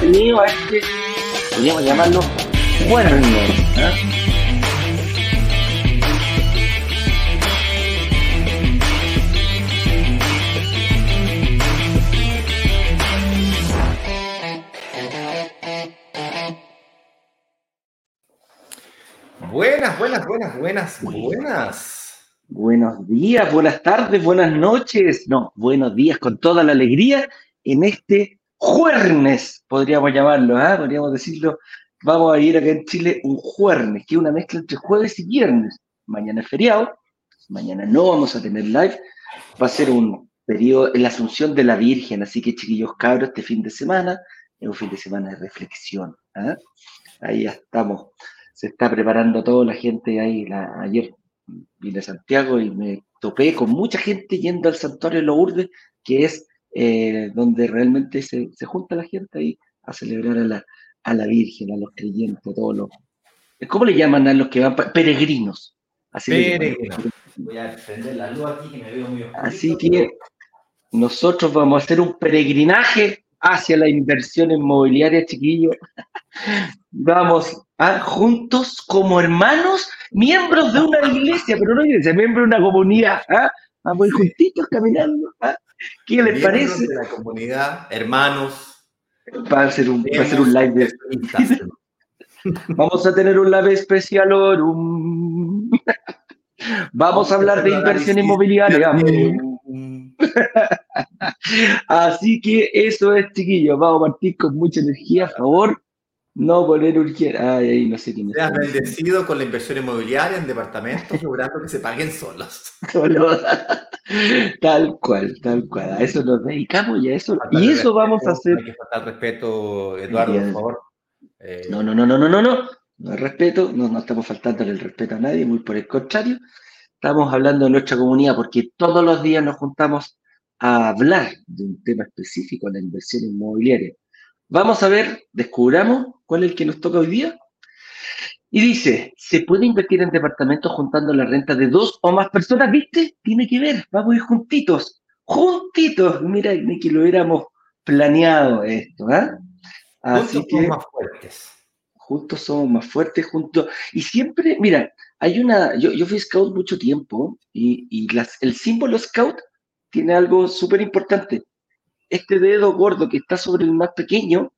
Bienvenido a este, podríamos llamarlo, cuerno. ¿ah? Buenas, buenas, buenas, buenas, buenas. Buenos días, buenas tardes, buenas noches. No, buenos días con toda la alegría en este jueves, podríamos llamarlo, ¿ah? podríamos decirlo. Vamos a ir acá en Chile un jueves, que es una mezcla entre jueves y viernes. Mañana es feriado, mañana no vamos a tener live. Va a ser un periodo la Asunción de la Virgen, así que chiquillos cabros, este fin de semana es un fin de semana de reflexión. ¿ah? Ahí ya estamos se está preparando toda la gente ahí. ayer vine a Santiago y me topé con mucha gente yendo al santuario de Lourdes, que es eh, donde realmente se, junta la gente ahí a celebrar a la, a la Virgen, a los creyentes, a todos los... ¿Cómo le llaman a los que van? Peregrinos. Así Peregrinos. Voy a prender la luz aquí que me veo muy oscuro. Así que nosotros vamos a hacer un peregrinaje hacia la inversión inmobiliaria, chiquillo. Vamos a, juntos como hermanos, miembros de una iglesia, pero no iglesia, miembros de una comunidad. ¿ah? Vamos juntitos caminando. ¿ah? ¿Qué les parece? De la comunidad, hermanos. Va a ser un, va a ser un live de... Vamos a tener un live especial. Vamos a hablar de inversión inmobiliaria. Así que eso es, chiquillos. Vamos a partir con mucha energía, a favor. No poner urgencia. Ay, ahí no sé quién es. has bendecido con la inversión inmobiliaria en departamentos, logrando que se paguen solos. tal cual, tal cual. A eso nos dedicamos y a eso. y eso vamos a hacer. Hay que faltar respeto, Eduardo, por favor. Eh, no, no, no, no, no, no, no. No hay respeto, no, no estamos faltando el respeto a nadie, muy por el contrario. Estamos hablando de nuestra comunidad porque todos los días nos juntamos a hablar de un tema específico, la inversión inmobiliaria. Vamos a ver, descubramos cuál es el que nos toca hoy día. Y dice, ¿se puede invertir en departamentos juntando la renta de dos o más personas? ¿Viste? Tiene que ver, vamos a ir juntitos, juntitos. Mira, ni que lo hubiéramos planeado esto, ¿ah? Así juntos somos más fuertes. Juntos somos más fuertes, juntos. Y siempre, mira, hay una, yo, yo fui scout mucho tiempo y, y las, el símbolo scout tiene algo súper importante. Este dedo gordo que está sobre el más pequeño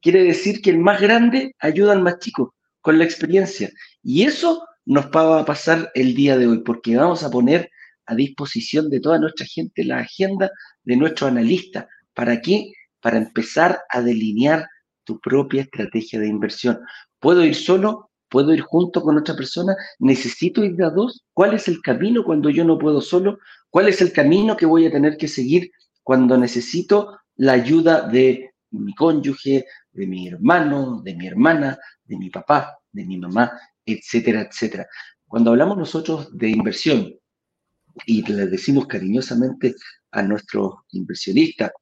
quiere decir que el más grande ayuda al más chico con la experiencia. Y eso nos va a pasar el día de hoy, porque vamos a poner a disposición de toda nuestra gente la agenda de nuestro analista. ¿Para qué? Para empezar a delinear tu propia estrategia de inversión. ¿Puedo ir solo? ¿Puedo ir junto con otra persona? ¿Necesito ir de a dos? ¿Cuál es el camino cuando yo no puedo solo? ¿Cuál es el camino que voy a tener que seguir cuando necesito la ayuda de mi cónyuge, de mi hermano, de mi hermana, de mi papá, de mi mamá, etcétera, etcétera? Cuando hablamos nosotros de inversión y le decimos cariñosamente a nuestros inversionistas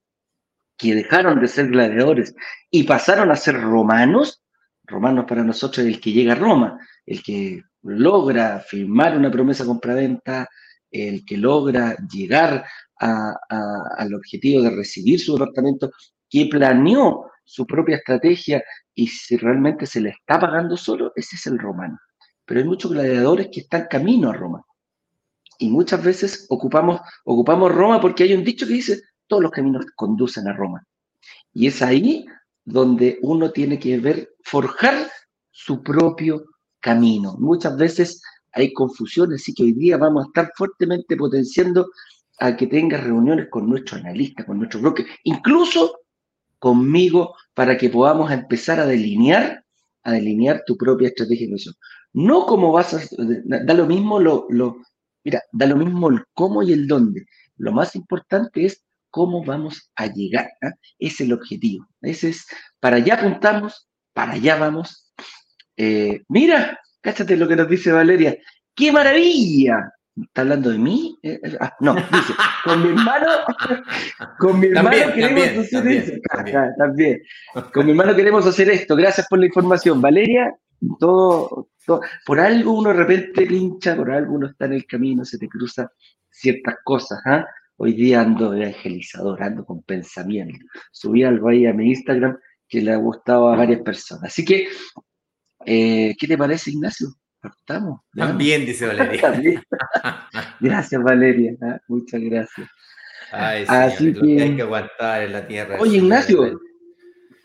que dejaron de ser gladiadores y pasaron a ser romanos, romanos para nosotros es el que llega a Roma, el que logra firmar una promesa compraventa, el que logra llegar al objetivo de recibir su departamento, que planeó su propia estrategia y si realmente se le está pagando solo, ese es el romano. Pero hay muchos gladiadores que están camino a Roma. Y muchas veces ocupamos, ocupamos Roma porque hay un dicho que dice, todos los caminos conducen a Roma. Y es ahí donde uno tiene que ver, forjar su propio camino. Muchas veces hay confusiones, así que hoy día vamos a estar fuertemente potenciando a que tengas reuniones con nuestro analista, con nuestro broker, incluso conmigo, para que podamos empezar a delinear, a delinear tu propia estrategia de inversión. No como vas a, da lo mismo lo, mira, da lo mismo el cómo y el dónde. Lo más importante es cómo vamos a llegar. Ese es el objetivo. Ese es, para allá apuntamos, para allá vamos. Eh, mira, Cáchate lo que nos dice Valeria. ¡Qué maravilla! ¿Está hablando de mí? Eh, eh, ah, no, dice, con mi hermano, con mi hermano queremos hacer esto. También, Con mi hermano queremos hacer esto. Gracias por la información. Valeria, todo, por algo uno de repente pincha, por algo uno está en el camino, se te cruza ciertas cosas. ¿ah? Hoy día ando evangelizador, ando con pensamiento. Subí algo ahí a mi Instagram que le ha gustado a varias personas. Así que, eh, ¿qué te parece, Ignacio? Estamos. También, dice Valeria. gracias, Valeria. ¿ah? Muchas gracias. Ay, Así que... hay que aguantar en la tierra. Oye, Ignacio,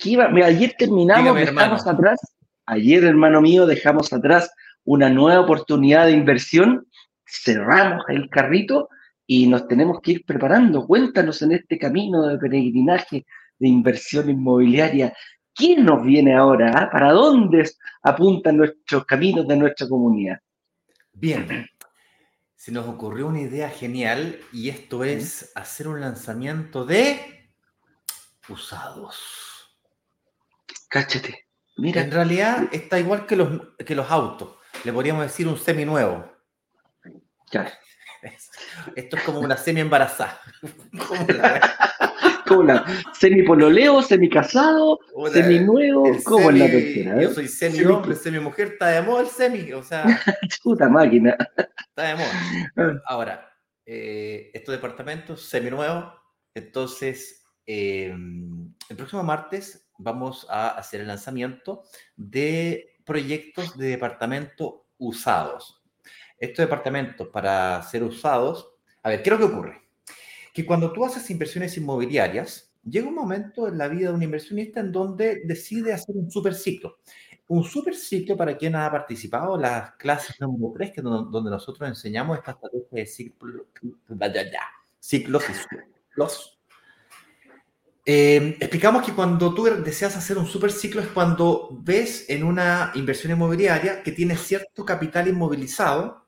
Mira, ayer terminamos, dejamos atrás, ayer, hermano mío, dejamos atrás una nueva oportunidad de inversión, cerramos el carrito y nos tenemos que ir preparando. Cuéntanos en este camino de peregrinaje de inversión inmobiliaria, ¿quién nos viene ahora? Ah? ¿Para dónde apuntan nuestros caminos de nuestra comunidad? Bien, se nos ocurrió una idea genial y esto es hacer un lanzamiento de usados. Cáchate. Mira. En realidad está igual que los, que los autos. Le podríamos decir un semi nuevo. Ya. Esto es como una semi embarazada. como la semi pololeo, semi casado, semi en la tercera. Yo soy semi hombre, semi mujer, está de moda el semi, o sea. Puta máquina. Está de moda. Ah. Ahora, eh, estos departamentos semi nuevos, entonces eh, el próximo martes vamos a hacer el lanzamiento de proyectos de departamento usados. Estos departamentos para ser usados, a ver, ¿qué es lo que ocurre? Que cuando tú haces inversiones inmobiliarias, llega un momento en la vida de un inversionista en donde decide hacer un super ciclo. Un super ciclo para quien ha participado las clases número 3, que donde nosotros enseñamos esta estrategia de ciclo, ciclos y ciclos eh, explicamos que cuando tú deseas hacer un super ciclo es cuando ves en una inversión inmobiliaria que tienes cierto capital inmovilizado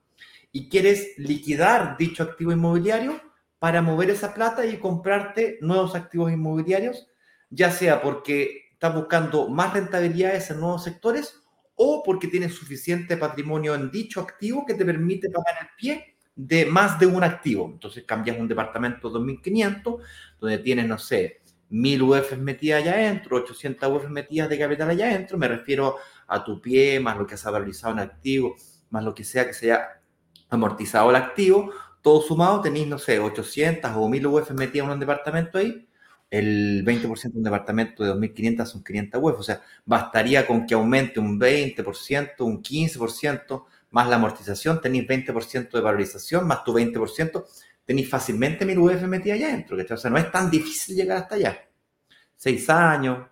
y quieres liquidar dicho activo inmobiliario para mover esa plata y comprarte nuevos activos inmobiliarios, ya sea porque estás buscando más rentabilidades en nuevos sectores o porque tienes suficiente patrimonio en dicho activo que te permite pagar el pie de más de un activo. Entonces cambias un departamento 2500 donde tienes, no sé, 1000 UF metidas allá adentro, 800 UF metidas de capital allá adentro, me refiero a tu pie, más lo que has valorizado en activo, más lo que sea que se haya amortizado el activo, todo sumado tenéis, no sé, 800 o 1000 UF metidas en un departamento ahí, el 20% de un departamento de 2.500 son 500 UF, o sea, bastaría con que aumente un 20%, un 15%, más la amortización, tenéis 20% de valorización, más tu 20%, tenéis fácilmente 1000 UF metidas allá adentro, O sea, no es tan difícil llegar hasta allá. Seis años,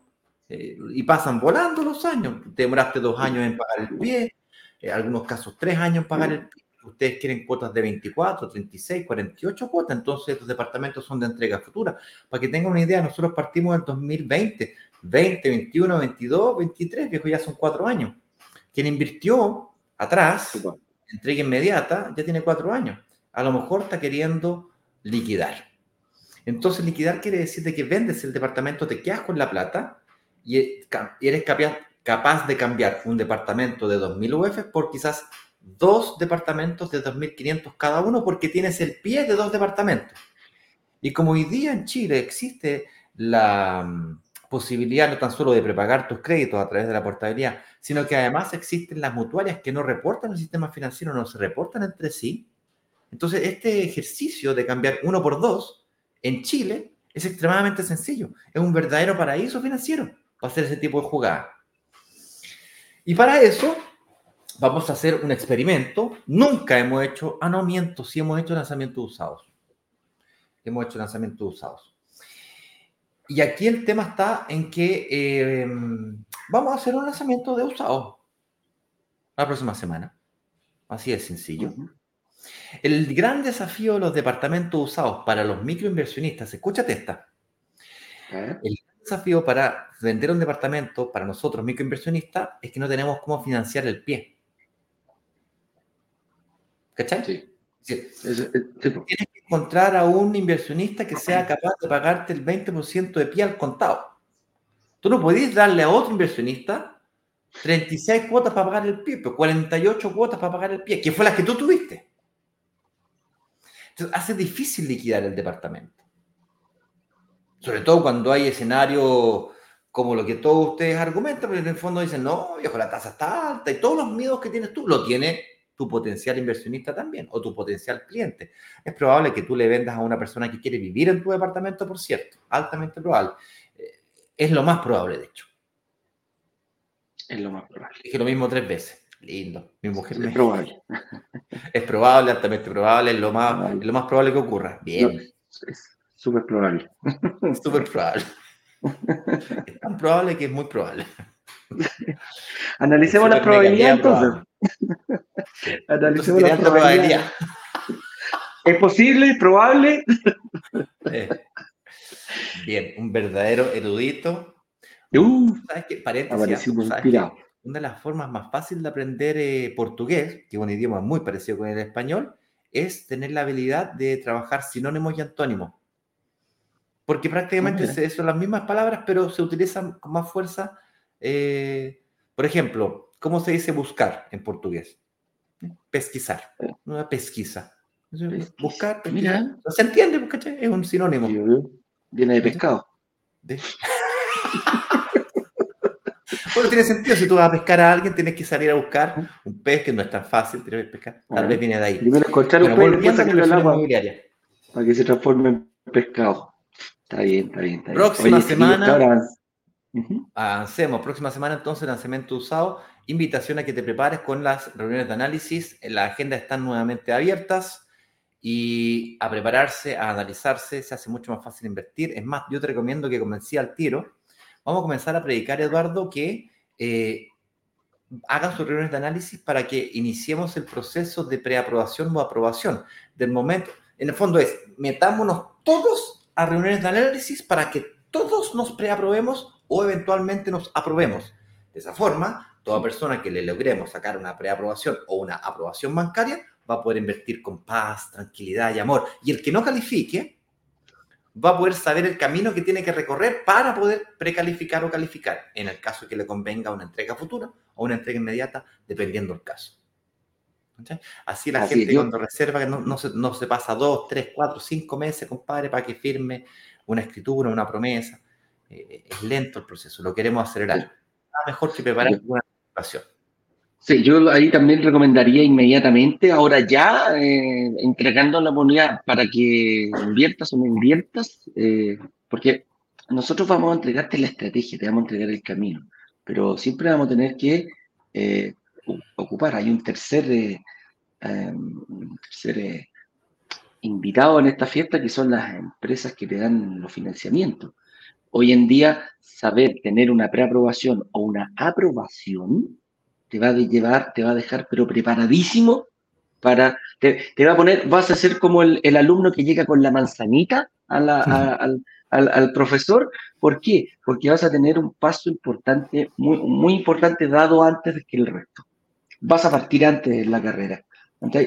eh, y pasan volando los años. Te demoraste dos años en pagar el pie, en algunos casos tres años en pagar el pie. Ustedes quieren cuotas de 24, 36, 48 cuotas, entonces los departamentos son de entrega futura. Para que tengan una idea, nosotros partimos en 2020, 20, 21, 22, 23, viejo, ya son cuatro años. Quien invirtió atrás, entrega inmediata, ya tiene cuatro años a lo mejor está queriendo liquidar. Entonces, liquidar quiere decir que vendes el departamento, te quedas con la plata y eres capaz de cambiar un departamento de 2.000 UF por quizás dos departamentos de 2.500 cada uno porque tienes el pie de dos departamentos. Y como hoy día en Chile existe la mm, posibilidad no tan solo de prepagar tus créditos a través de la portabilidad, sino que además existen las mutuarias que no reportan el sistema financiero, no se reportan entre sí, entonces, este ejercicio de cambiar uno por dos en Chile es extremadamente sencillo. Es un verdadero paraíso financiero para hacer ese tipo de jugada. Y para eso vamos a hacer un experimento. Nunca hemos hecho, ah, no miento, sí hemos hecho lanzamientos usados. Hemos hecho lanzamientos usados. Y aquí el tema está en que eh, vamos a hacer un lanzamiento de usados la próxima semana. Así de sencillo. El gran desafío de los departamentos usados para los microinversionistas, escúchate esta. El desafío para vender un departamento para nosotros microinversionistas es que no tenemos cómo financiar el pie. ¿Cachai? Sí. Tienes que encontrar a un inversionista que sea capaz de pagarte el 20% de pie al contado. Tú no podés darle a otro inversionista 36 cuotas para pagar el pie, pero 48 cuotas para pagar el pie, que fue las que tú tuviste. Entonces, hace difícil liquidar el departamento. Sobre todo cuando hay escenarios como lo que todos ustedes argumentan, pero en el fondo dicen, no, viejo, la tasa está alta y todos los miedos que tienes tú lo tiene tu potencial inversionista también o tu potencial cliente. Es probable que tú le vendas a una persona que quiere vivir en tu departamento, por cierto, altamente probable. Eh, es lo más probable, de hecho. Es lo más probable. Dije lo mismo tres veces. Lindo. Mi mujer es probable. Es probable, altamente probable, es lo más, lo más probable que ocurra. Bien. es súper probable. Súper probable. Es tan probable que es muy probable. Analicemos la probabilidad entonces. Analicemos la probabilidad. ¿Es posible? ¿Es probable? Eh, bien, un verdadero erudito. Uh, ¿Sabes qué? Paréntesis. Una de las formas más fáciles de aprender eh, portugués, que es un idioma muy parecido con el español, es tener la habilidad de trabajar sinónimos y antónimos. Porque prácticamente son las mismas palabras, pero se utilizan con más fuerza eh, por ejemplo, ¿cómo se dice buscar en portugués? Pesquisar, una pesquisa. Buscar, Mira. se entiende, ¿cachai? Es un sinónimo. Viene de pescado. bueno, tiene sentido. Si tú vas a pescar a alguien, tienes que salir a buscar un pez que no es tan fácil de pescar. Tal vez viene de ahí. Primero encontrar un pez y sacarlo al agua para que se transforme en pescado. Está bien, está bien. Está bien. Próxima semana. Avancemos. Próxima semana entonces lanzamiento usado. Invitación a que te prepares con las reuniones de análisis. La agenda están nuevamente abiertas y a prepararse, a analizarse, se hace mucho más fácil invertir. Es más, yo te recomiendo que comencé al tiro. Vamos a comenzar a predicar, Eduardo, que eh, hagan sus reuniones de análisis para que iniciemos el proceso de preaprobación o aprobación. Del momento, en el fondo es, metámonos todos a reuniones de análisis para que todos nos preaprobemos o eventualmente nos aprobemos. De esa forma, toda persona que le logremos sacar una preaprobación o una aprobación bancaria va a poder invertir con paz, tranquilidad y amor. Y el que no califique va a poder saber el camino que tiene que recorrer para poder precalificar o calificar, en el caso que le convenga una entrega futura o una entrega inmediata, dependiendo del caso. Así la gente cuando reserva no, no, se, no se pasa dos, tres, cuatro, cinco meses, compadre, para que firme una escritura, una promesa. Eh, es lento el proceso, lo queremos acelerar. mejor que preparar una Sí, yo ahí también recomendaría inmediatamente, ahora ya, eh, entregando la moneda para que inviertas o no inviertas, eh, porque nosotros vamos a entregarte la estrategia, te vamos a entregar el camino, pero siempre vamos a tener que ocupar. Hay un tercer, un tercer invitado en esta fiesta que son las empresas que te dan los financiamientos. Hoy en día, saber tener una preaprobación o una aprobación te va a llevar, te va a dejar, pero preparadísimo para, te, va a poner, vas a ser como el, alumno que llega con la manzanita al, al, profesor. ¿Por qué? Porque vas a tener un paso importante, muy, muy importante dado antes que el resto. Vas a partir antes de la carrera.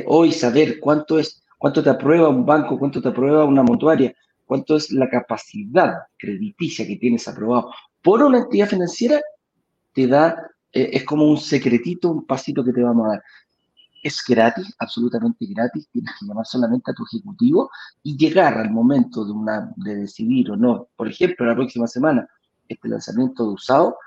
hoy saber cuánto es, cuánto te aprueba un banco, cuánto te aprueba una mutuaria, cuánto es la capacidad crediticia que tienes aprobado por una entidad financiera, te da, eh, es como un secretito, un pasito que te vamos a dar. Es gratis, absolutamente gratis, tienes que llamar solamente a tu ejecutivo y llegar al momento de, una, de decidir o no. Por ejemplo, la próxima semana, este lanzamiento de usado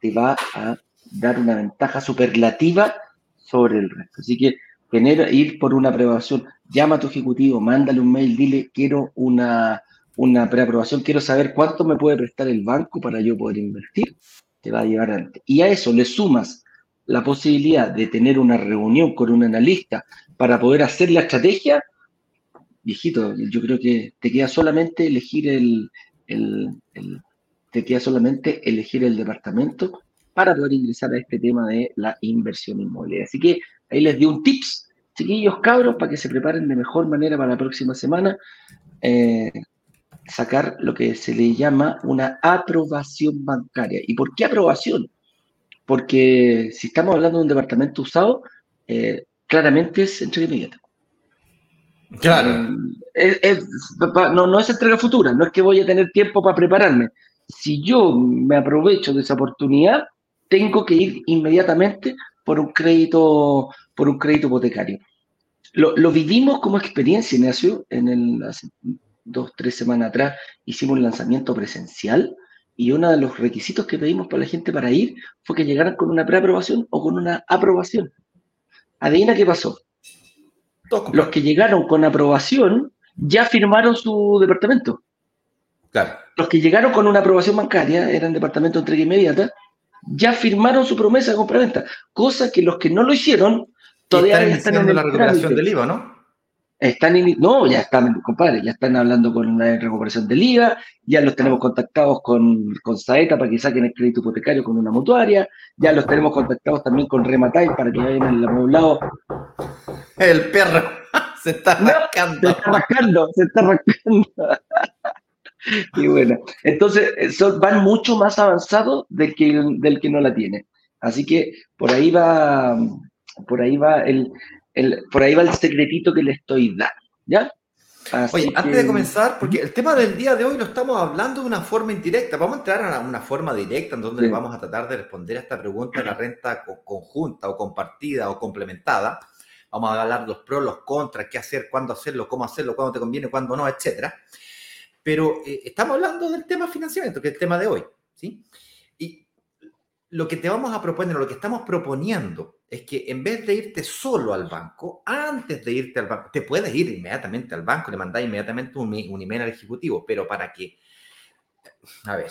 te va a dar una ventaja superlativa sobre el resto. Así que tener, ir por una aprobación, llama a tu ejecutivo, mándale un mail, dile, quiero una, una preaprobación, quiero saber cuánto me puede prestar el banco para yo poder invertir, te va a llevar adelante. Y a eso le sumas la posibilidad de tener una reunión con un analista para poder hacer la estrategia, viejito, yo creo que te queda solamente elegir el, te queda solamente elegir el departamento para poder ingresar a este tema de la inversión inmobiliaria. Así que ahí les di un tips, chiquillos cabros, para que se preparen de mejor manera para la próxima semana. Eh, sacar lo que se le llama una aprobación bancaria. ¿Y por qué aprobación? Porque si estamos hablando de un departamento usado, eh, claramente es entrega inmediata. Claro. Eh, no, no es entrega futura, no es que voy a tener tiempo para prepararme. Si yo me aprovecho de esa oportunidad, tengo que ir inmediatamente por un crédito, por un crédito hipotecario. Lo, lo vivimos como experiencia, Ignacio, en el, dos, tres semanas atrás, hicimos un lanzamiento presencial y uno de los requisitos que pedimos para la gente para ir fue que llegaran con una preaprobación o con una aprobación. adivina qué pasó. Los que llegaron con aprobación ya firmaron su departamento. Claro. Los que llegaron con una aprobación bancaria, eran departamento de entrega inmediata, ya firmaron su promesa de compraventa. Cosa que los que no lo hicieron todavía están, en la recuperación del IVA, ¿no? Están no, ya están, compadre, ya están hablando con la recuperación del IVA, ya los tenemos contactados con, con Saeta para que saquen el crédito hipotecario con una mutuaria, ya los tenemos contactados también con Rematai para que vayan al amoblado. El perro se está rascando. se está rascando, se está rascando. y bueno, entonces van mucho más avanzados del que, del que no la tiene. Así que por ahí va, por ahí va el, por ahí va el secretito que le estoy dando, ¿ya? Oye, antes de comenzar, porque el tema del día de hoy lo estamos hablando de una forma indirecta, vamos a entrar a una forma directa en donde vamos a tratar de responder a esta pregunta de la renta conjunta o compartida o complementada. Vamos a hablar los pros, los contras, qué hacer, cuándo hacerlo, cómo hacerlo, cuándo te conviene, cuándo no, etcétera. Pero eh, estamos hablando del tema financiamiento, que es el tema de hoy, ¿sí? Y lo que te vamos a proponer, lo que estamos proponiendo es que en vez de irte solo al banco, antes de irte al banco, te puedes ir inmediatamente al banco, le mandas inmediatamente un, un email al ejecutivo, pero para que, a ver,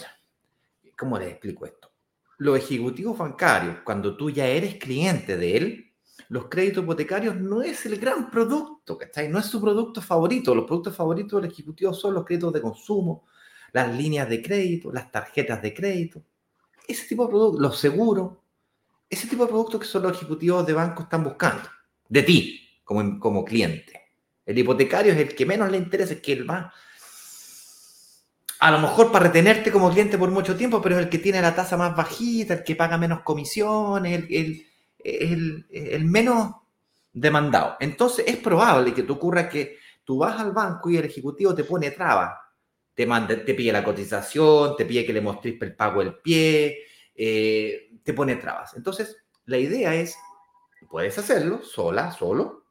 ¿cómo les explico esto? Los ejecutivos bancarios, cuando tú ya eres cliente de él, los créditos hipotecarios no es el gran producto, ¿cachai? No es su producto favorito. Los productos favoritos del ejecutivo son los créditos de consumo, las líneas de crédito, las tarjetas de crédito, ese tipo de productos, los seguros, ese tipo de productos que son los ejecutivos de banco están buscando, de ti como, como cliente. El hipotecario es el que menos le interesa, es que él va, a lo mejor para retenerte como cliente por mucho tiempo, pero es el que tiene la tasa más bajita, el que paga menos comisiones, el, el, el menos demandado. Entonces es probable que te ocurra que tú vas al banco y el ejecutivo te pone trabas. Te, manda, te pide la cotización, te pide que le mostres el pago del pie, eh, te pone trabas. Entonces, la idea es, puedes hacerlo sola, solo.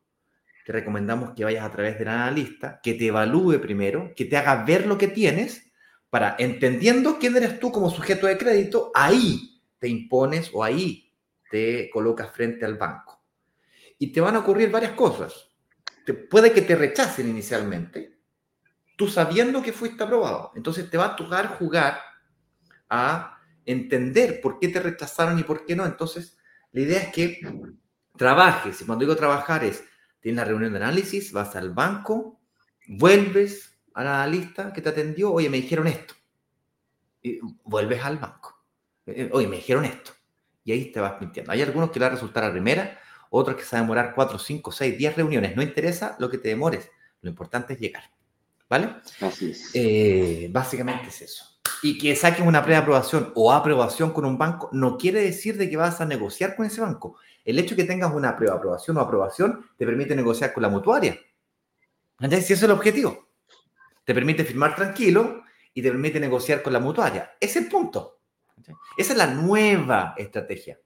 Te recomendamos que vayas a través del analista, que te evalúe primero, que te haga ver lo que tienes, para, entendiendo quién eres tú como sujeto de crédito, ahí te impones o ahí te colocas frente al banco. Y te van a ocurrir varias cosas. Te, puede que te rechacen inicialmente, tú sabiendo que fuiste aprobado. Entonces te va a tocar jugar a entender por qué te rechazaron y por qué no. Entonces, la idea es que trabajes. Y cuando digo trabajar es, tienes la reunión de análisis, vas al banco, vuelves a la lista que te atendió, oye, me dijeron esto. Y vuelves al banco. Eh, oye, me dijeron esto. Y ahí te vas mintiendo. Hay algunos que le va a resultar a primera, otros que se van a demorar 4, 5, 6, 10 reuniones. No interesa lo que te demores. Lo importante es llegar. ¿Vale? Así es. Eh, básicamente es eso y que saques una preaprobación o aprobación con un banco no quiere decir de que vas a negociar con ese banco. El hecho de que tengas una preaprobación o aprobación te permite negociar con la mutuaria. Entonces, si ese es el objetivo, te permite firmar tranquilo y te permite negociar con la mutuaria. Ese es el punto. Esa es la nueva estrategia.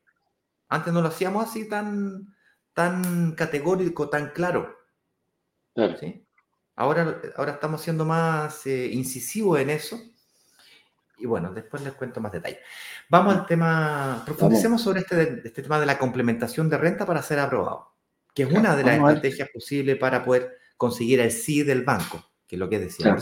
Antes no lo hacíamos así tan, tan categórico, tan claro. Ahora, ahora estamos siendo más eh, incisivos en eso. Y bueno, después les cuento más detalles. Vamos al tema, profundicemos sobre este, este tema de la complementación de renta para ser aprobado, que es una de las estrategias posibles para poder conseguir el sí del banco, que es lo que decía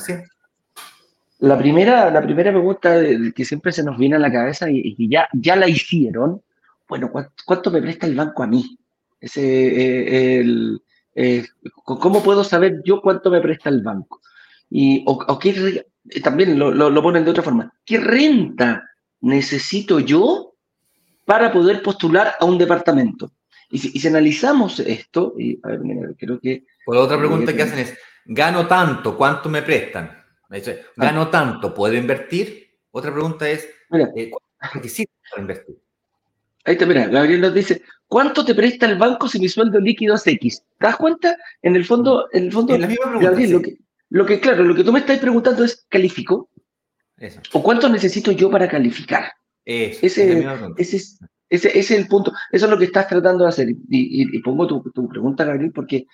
La primera, la primera pregunta que siempre se nos viene a la cabeza y, que ya, ya la hicieron, bueno, ¿cuánto, me presta el banco a mí? Ese, eh, el, eh, ¿Cómo puedo saber yo cuánto me presta el banco? Y, o, qué, también lo, lo, ponen de otra forma. ¿Qué renta necesito yo para poder postular a un departamento? Y si, analizamos esto, y a ver, creo que... Pues la otra pregunta que hacen es, gano tanto, ¿cuánto me prestan? Me dice, gano tanto, ¿puedo invertir? Otra pregunta es, eh, ¿cuánto para invertir? Ahí está, mira, Gabriel nos dice, ¿cuánto te presta el banco si mi sueldo líquido es X? ¿Te das cuenta? En el fondo, en el fondo, Gabriel, lo que, lo que, claro, lo que tú me estás preguntando es, ¿califico? ¿O cuánto necesito yo para calificar? ese, ese, ese, es el punto. Eso es lo que estás tratando de hacer. Y, pongo tu, pregunta, Gabriel, porque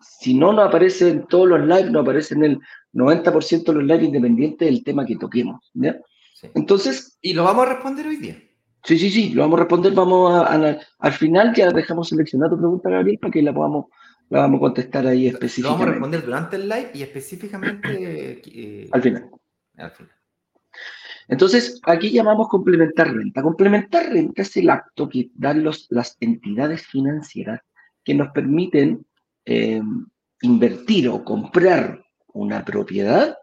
si no, no aparece en todos los lives, no aparece en el 90% de los lives independientes del tema que toquemos. ¿ya? Entonces. Y lo vamos a responder hoy día. Sí, sí, sí, lo vamos a responder. Vamos a, al final ya dejamos seleccionada tu pregunta, Gabriel, para que la podamos, la vamos a contestar ahí específicamente. Lo vamos a responder durante el live y específicamente eh, al final. Al final. Entonces, aquí llamamos complementar renta. Complementar renta es el acto que dan los, las entidades financieras que nos permiten eh, invertir o comprar una propiedad,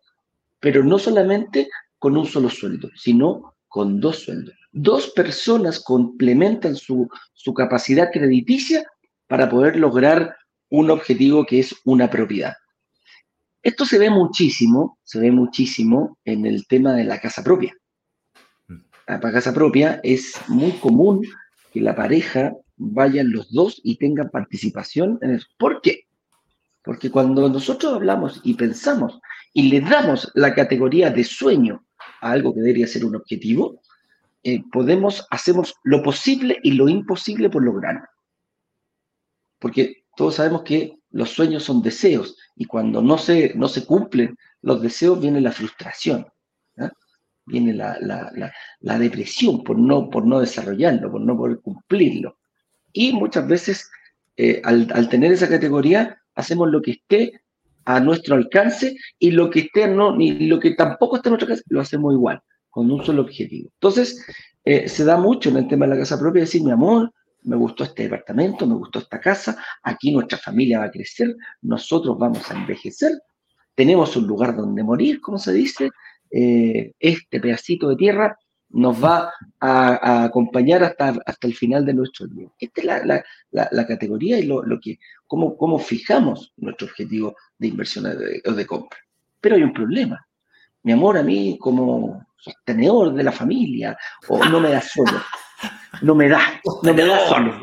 pero no solamente con un solo sueldo, sino con dos sueldos. Dos personas complementan su, su capacidad crediticia para poder lograr un objetivo que es una propiedad. Esto se ve muchísimo, se ve muchísimo en el tema de la casa propia. La casa propia es muy común que la pareja vayan los dos y tengan participación en eso. ¿Por qué? Porque cuando nosotros hablamos y pensamos y le damos la categoría de sueño a algo que debería ser un objetivo, eh, podemos, hacemos lo posible y lo imposible por lograrlo. Porque todos sabemos que los sueños son deseos y cuando no se, no se cumplen los deseos viene la frustración, viene la, la, depresión por no, por no desarrollarlo, por no poder cumplirlo. Y muchas veces eh, al, al, tener esa categoría hacemos lo que esté a nuestro alcance y lo que esté no, ni lo que tampoco esté a nuestro alcance, lo hacemos igual, con un solo objetivo. Entonces, eh, se da mucho en el tema de la casa propia decir, mi amor, me gustó este departamento, me gustó esta casa, aquí nuestra familia va a crecer, nosotros vamos a envejecer, tenemos un lugar donde morir, como se dice, eh, este pedacito de tierra nos va a, acompañar hasta, hasta el final de nuestro día. Esta es la, la, la, categoría y lo, lo, que, cómo, cómo fijamos nuestro objetivo de inversión o de, compra. Pero hay un problema. Mi amor, a mí como sostenedor de la familia, o no me da solo. No me da, no me da solo.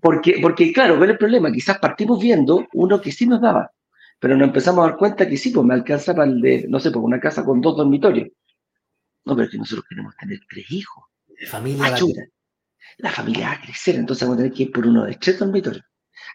Porque, porque claro, ¿cuál es el problema? Quizás partimos viendo uno que sí nos daba, pero nos empezamos a dar cuenta que sí, pues me alcanza para el de, no sé, por una casa con dos dormitorios. No, pero es que nosotros queremos tener tres hijos. La familia, la familia va a crecer, entonces vamos a tener que ir por uno de tres dormitorios.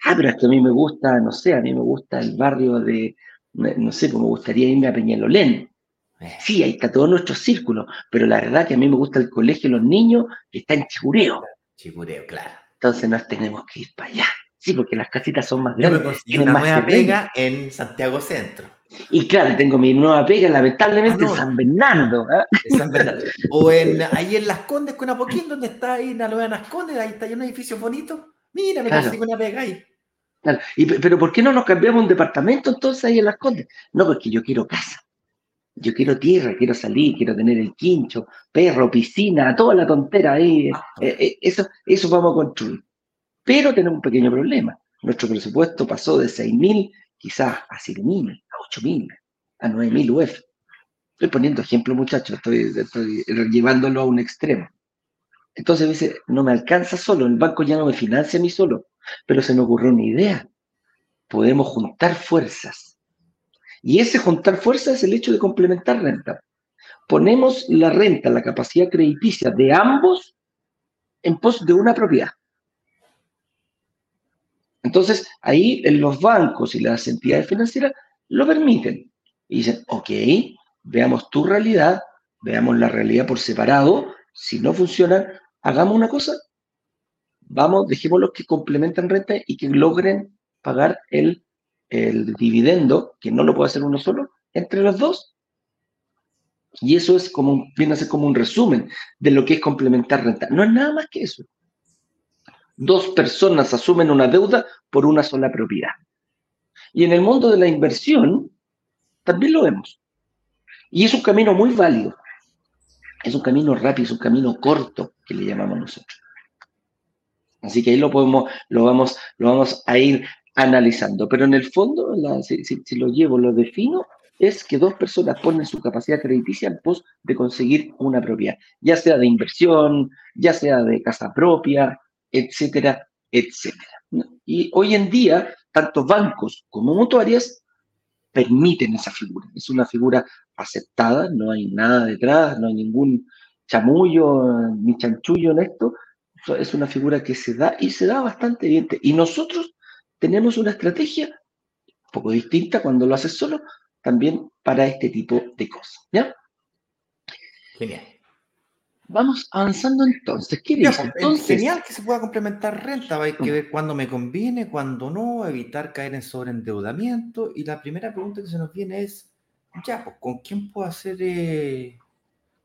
Ah, pero es que a mí me gusta, no sé, a mí me gusta el barrio de, no sé, pues me gustaría irme a Peñalolén. Eh. Sí, ahí está todo nuestro círculo, pero la verdad que a mí me gusta el colegio de los niños que está en Chigureo. Chigureo, claro. Entonces nos tenemos que ir para allá. Sí, porque las casitas son más grandes. Yo una nueva pega en Santiago Centro. Y claro, tengo mi nueva pega, lamentablemente, ah, en San Bernardo. ¿ah? San Bernardo. O en, ahí en Las Condes, con Apoquín, donde está ahí en la Nueva Las Condes, ahí está hay un edificio bonito. Mira, me consigo una pega ahí. Y, pero ¿por qué no nos cambiamos un departamento entonces ahí en Las Condes? No, porque yo quiero casa. Yo quiero tierra, quiero salir, quiero tener el quincho, perro, piscina, toda la tontera ahí. Ah. Eh, eh, eso, eso vamos a construir. Pero tenemos un pequeño problema. Nuestro presupuesto pasó de 6.000 quizás a 7.000, a 8.000, a 9.000 UF. Estoy poniendo ejemplo, muchachos, estoy, estoy llevándolo a un extremo. Entonces dice, no me alcanza solo, el banco ya no me financia a mí solo, pero se me ocurrió una idea. Podemos juntar fuerzas. Y ese juntar fuerzas es el hecho de complementar renta. Ponemos la renta, la capacidad crediticia de ambos en pos de una propiedad. Entonces, ahí los bancos y las entidades financieras lo permiten. Y dicen, ok, veamos tu realidad, veamos la realidad por separado. Si no funciona, hagamos una cosa, vamos, dejemos los que complementan renta y que logren pagar el, dividendo, que no lo puede hacer uno solo, entre los dos. Y eso es como, viene a ser como un resumen de lo que es complementar renta. No es nada más que eso. Dos personas asumen una deuda por una sola propiedad. Y en el mundo de la inversión también lo vemos. Y es un camino muy válido. Es un camino rápido, es un camino corto que le llamamos nosotros. Así que ahí lo podemos, lo vamos, lo vamos a ir analizando. Pero en el fondo, si, lo llevo, lo defino, es que dos personas ponen su capacidad crediticia en pos de conseguir una propiedad, ya sea de inversión, ya sea de casa propia, etcétera, etcétera. Y hoy en día, tanto bancos como mutuarias permiten esa figura. Es una figura aceptada, no hay nada detrás, no hay ningún chamullo ni chanchullo en esto, es una figura que se da y se da bastante bien. Y nosotros tenemos una estrategia un poco distinta cuando lo haces solo, también para este tipo de cosas. ¿Ya? Genial. Vamos avanzando entonces. ¿Qué dice? Pues, entonces, genial que se pueda complementar renta. Hay que ver cuándo me conviene, cuándo no, evitar caer en sobreendeudamiento. Y la primera pregunta que se nos viene es, ya, pues, ¿con quién puedo hacer... Eh,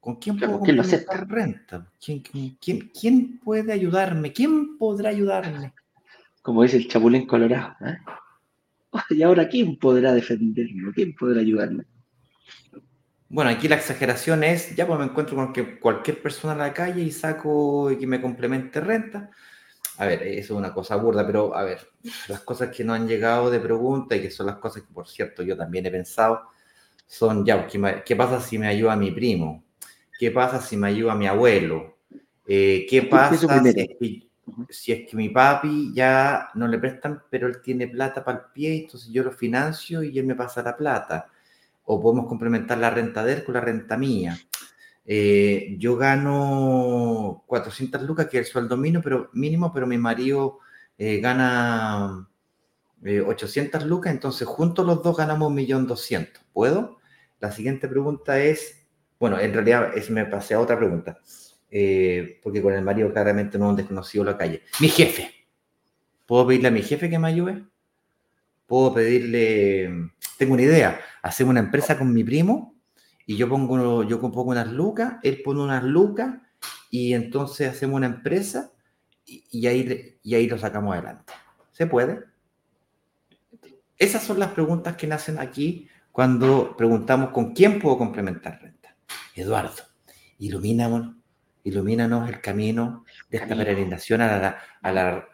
¿Con quién puedo complementar renta? ¿Quién, quién, quién, puede ayudarme? ¿Quién podrá ayudarme? Como dice el Chapulín Colorado. ¿eh? ¿Y ahora quién podrá defenderme? ¿Quién podrá ayudarme? Bueno, aquí la exageración es, ya pues me encuentro con que cualquier persona en la calle y saco y que me complemente renta. A ver, eso es una cosa burda, pero a ver, las cosas que no han llegado de pregunta y que son las cosas que, por cierto, yo también he pensado, son ya, ¿qué, pasa si me ayuda mi primo? ¿Qué pasa si me ayuda mi abuelo? Eh, ¿Qué pasa si es, que, mi papi ya no le prestan, pero él tiene plata para el pie, entonces yo lo financio y él me pasa la plata? O podemos complementar la renta de él con la renta mía. Eh, yo gano 400 lucas, que es el sueldo mínimo, pero, mínimo, pero mi marido eh, gana 800 eh, lucas, entonces juntos los dos ganamos 1.200.000. ¿Puedo? La siguiente pregunta es, bueno, en realidad es, me pasé a otra pregunta, porque con el marido claramente no han desconocido la calle. Mi jefe. ¿Puedo pedirle a mi jefe que me ayude? ¿Puedo pedirle tengo una idea, hacemos una empresa con mi primo y yo pongo, yo pongo unas lucas, él pone unas lucas y entonces hacemos una empresa y, ahí, y ahí lo sacamos adelante. ¿Se puede? Esas son las preguntas que nacen aquí cuando preguntamos con quién puedo complementar renta. Eduardo, ilumínanos, ilumínanos el camino de esta peregrinación a la, a la,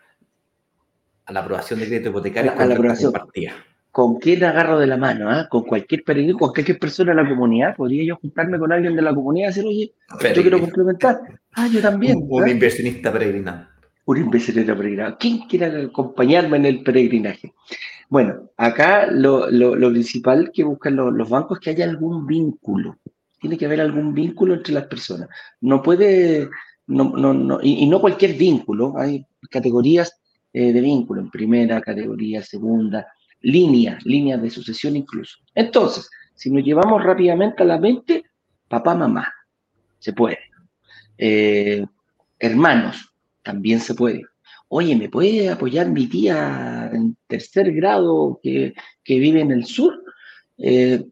a la aprobación de crédito hipotecario. A la, aprobación. Partida con quién agarro de la mano, ¿ah? con cualquier peregrino, con cualquier persona de la comunidad. Podría yo juntarme con alguien de la comunidad y decir, oye, yo quiero complementar. Ah, yo también. Un, ¿ah? inversionista peregrino. Un inversionista peregrino. ¿Quién quiere acompañarme en el peregrinaje? Bueno, acá lo, principal que buscan los, bancos es que haya algún vínculo. Tiene que haber algún vínculo entre las personas. No puede, no, no, no, y, no cualquier vínculo. Hay categorías eh, de vínculo, en primera categoría, segunda, líneas, líneas de sucesión incluso. Entonces, si nos llevamos rápidamente a la mente, papá, mamá, se puede. Eh, hermanos, también se puede. Oye, ¿me puede apoyar mi tía en tercer grado que, vive en el sur? Eh,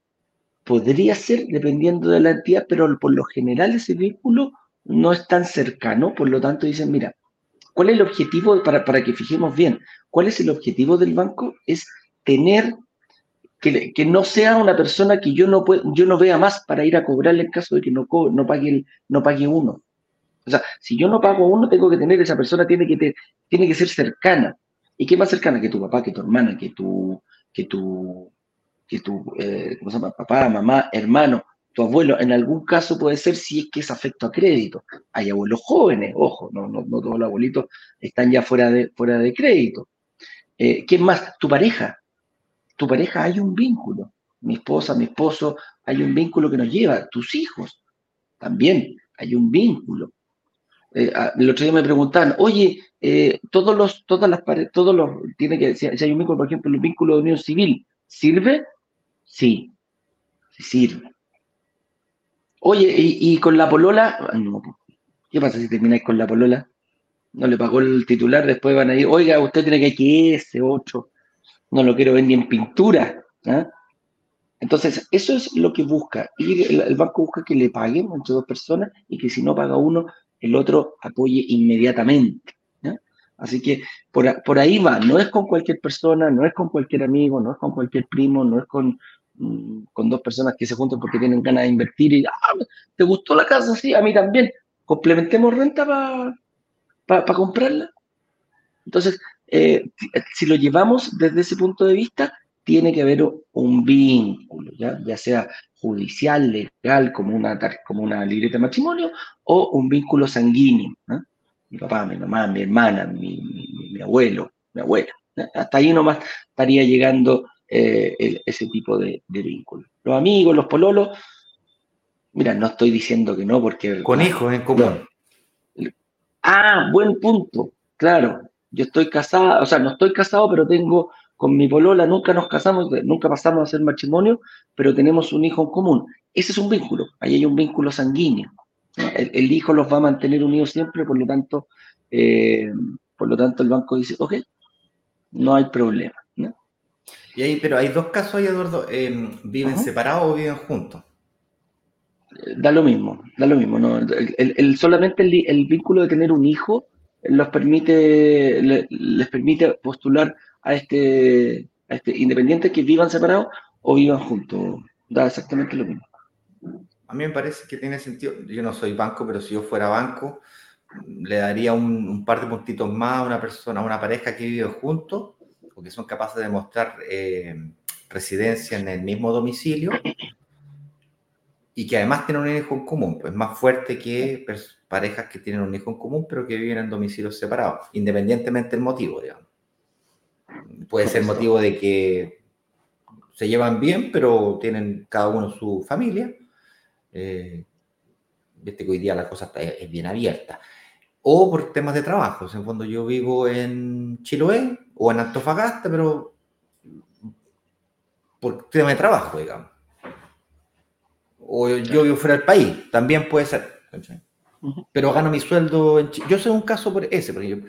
podría ser, dependiendo de la entidad, pero por lo general ese vínculo no es tan cercano, por lo tanto dicen, mira, ¿cuál es el objetivo, para, para que fijemos bien, cuál es el objetivo del banco? Es tener, que, no sea una persona que yo no, puedo, yo no vea más para ir a cobrarle en caso de que no, no, pague, no pague uno. O sea, si yo no pago uno, tengo que tener, esa persona tiene que, tiene que ser cercana. ¿Y qué más cercana que tu papá, que tu hermana, que tu, que tu, que tu eh, ¿cómo se llama? Papá, mamá, hermano, tu abuelo, en algún caso puede ser si es que es afecto a crédito. Hay abuelos jóvenes, ojo, no, no, no todos los abuelitos están ya fuera de, fuera de crédito. Eh, ¿Quién más? Tu pareja tu pareja hay un vínculo. Mi esposa, mi esposo, hay un vínculo que nos lleva. Tus hijos, también hay un vínculo. Eh, el otro día me preguntaban, oye, eh, todos los, todas las paredes, todos los, tiene que, si hay un vínculo, por ejemplo, el vínculo de unión civil, ¿sirve? Sí, sí sirve. Oye, ¿y, con la polola? No, ¿qué pasa si termináis con la polola? No le pagó el titular, después van a ir, oiga, usted tiene que ese 8 no lo quiero ver en pintura. ¿ah? Entonces, eso es lo que busca. Y el, banco busca que le paguen entre dos personas y que si no paga uno, el otro apoye inmediatamente. Así que por, ahí va, no es con cualquier persona, no es con cualquier amigo, no es con cualquier primo, no es con, mm, con dos personas que se juntan porque tienen ganas de invertir y, ah, ¿te gustó la casa? Sí, a mí también. Complementemos renta para comprarla. Entonces, eh, si lo llevamos desde ese punto de vista, tiene que haber un vínculo, ya, sea judicial, legal, como una, como una libreta de matrimonio, o un vínculo sanguíneo. Mi papá, mi mamá, mi hermana, mi, abuelo, mi abuela. Hasta ahí nomás estaría llegando eh, ese tipo de, vínculo. Los amigos, los pololos, mira, no estoy diciendo que no, porque... Con hijos en común. Ah, buen punto, claro. Yo estoy casada, o sea, no estoy casado, pero tengo con mi polola, nunca nos casamos, nunca pasamos a hacer matrimonio, pero tenemos un hijo en común. Ese es un vínculo, ahí hay un vínculo sanguíneo. El, hijo los va a mantener unidos siempre, por lo tanto, eh, por lo tanto el banco dice, ok, no hay problema. Y ahí, pero hay dos casos ahí, Eduardo, eh, ¿viven separados o viven juntos? Da lo mismo, da lo mismo. ¿no? El, solamente el, vínculo de tener un hijo los permite, les permite postular a este, a este independiente que vivan separados o vivan juntos. Da exactamente lo mismo. A mí me parece que tiene sentido. Yo no soy banco, pero si yo fuera banco, le daría un, par de puntitos más a una persona, a una pareja que vive juntos, porque son capaces de mostrar eh, residencia en el mismo domicilio y que además tienen un hijo en común, pues más fuerte que parejas que tienen un hijo en común pero que viven en domicilios separados, independientemente del motivo, digamos. Puede ser motivo de que se llevan bien, pero tienen cada uno su familia. Eh, viste que hoy día la cosa está, es bien abierta. O por temas de trabajo. En fondo yo vivo en Chiloé o en Antofagasta, pero por tema de trabajo, digamos. O yo vivo fuera del país, también puede ser. Pero gano mi sueldo en. Yo soy un caso por ese, porque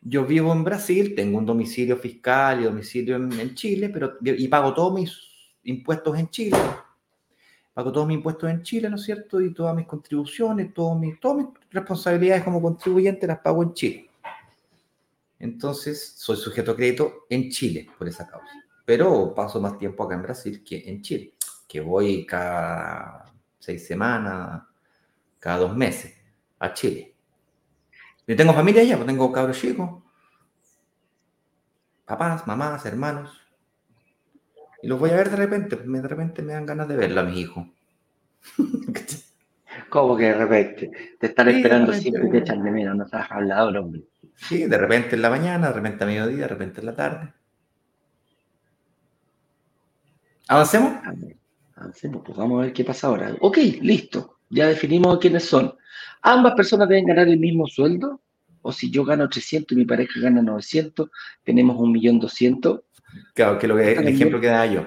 yo, vivo en Brasil, tengo un domicilio fiscal y domicilio en, Chile, pero y pago todos mis impuestos en Chile. Pago todos mis impuestos en Chile, ¿no es cierto? Y todas mis contribuciones, todas mis, todas mis responsabilidades como contribuyente las pago en Chile. Entonces, soy sujeto a crédito en Chile por esa causa. Pero paso más tiempo acá en Brasil que en Chile, que voy cada seis semanas, cada dos meses a Chile. Yo tengo familia allá, pues tengo cabros chicos, papás, mamás, hermanos. Y los voy a ver de repente, pues, de repente me dan ganas de verlo a mis hijos. ¿Cómo que de repente? Te están esperando siempre y te echan de menos, no estás hablado, hombre. Sí, de repente en la mañana, de repente a mediodía, de repente en la tarde. ¿Avancemos? Avancemos, pues vamos a ver qué pasa ahora. Ok, listo. Ya definimos quiénes son. ¿Ambas personas deben ganar el mismo sueldo? O si yo gano 300 y mi pareja gana 900, tenemos 1.200.000. Claro, que lo que, el ejemplo que da yo.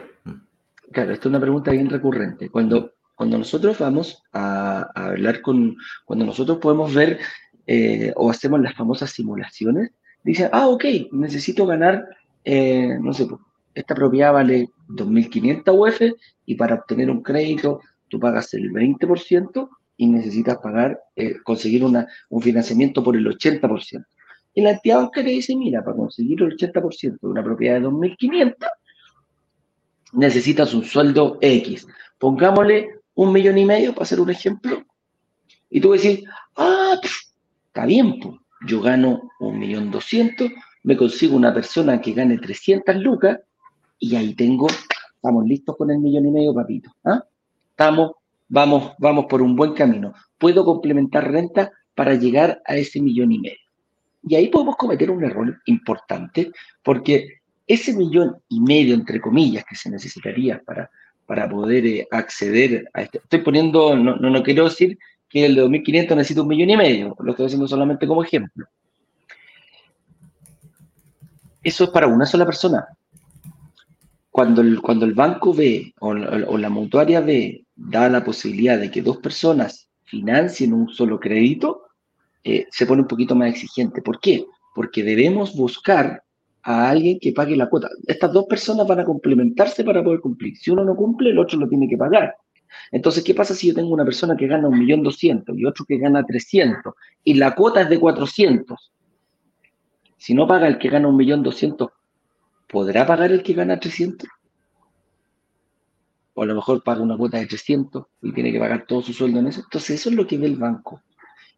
Claro, esta es una pregunta bien recurrente. Cuando, cuando nosotros vamos a, hablar con, cuando nosotros podemos ver eh, o hacemos las famosas simulaciones, dicen, ah, ok, necesito ganar, eh, no sé, esta propiedad vale 2.500 UF y para obtener un crédito tú pagas el 20% y necesitas pagar, eh, conseguir una, un financiamiento por el 80%. Y la entidad bancaria dice, mira, para conseguir el 80% de una propiedad de 2.500, necesitas un sueldo X. Pongámosle un millón y medio para hacer un ejemplo. Y tú decís, ah, está bien, pues. yo gano un millón doscientos, me consigo una persona que gane 300 lucas y ahí tengo, estamos listos con el millón y medio, papito. ¿ah? Estamos vamos, vamos por un buen camino. Puedo complementar renta para llegar a ese millón y medio. Y ahí podemos cometer un error importante porque ese millón y medio, entre comillas, que se necesitaría para, para poder eh, acceder a este, estoy poniendo, no, no, quiero decir que el de 2.500 necesita un millón y medio, lo estoy haciendo solamente como ejemplo. Eso es para una sola persona. Cuando el, cuando el banco ve o la mutuaria ve da la posibilidad de que dos personas financien un solo crédito, eh, se pone un poquito más exigente. ¿Por qué? Porque debemos buscar a alguien que pague la cuota. Estas dos personas van a complementarse para poder cumplir. Si uno no cumple, el otro lo tiene que pagar. Entonces, ¿qué pasa si yo tengo una persona que gana un millón doscientos y otro que gana 300 y la cuota es de 400? Si no paga el que gana un millón doscientos, ¿podrá pagar el que gana 300? O a lo mejor paga una cuota de 300 y tiene que pagar todo su sueldo en eso. Entonces, eso es lo que ve el banco.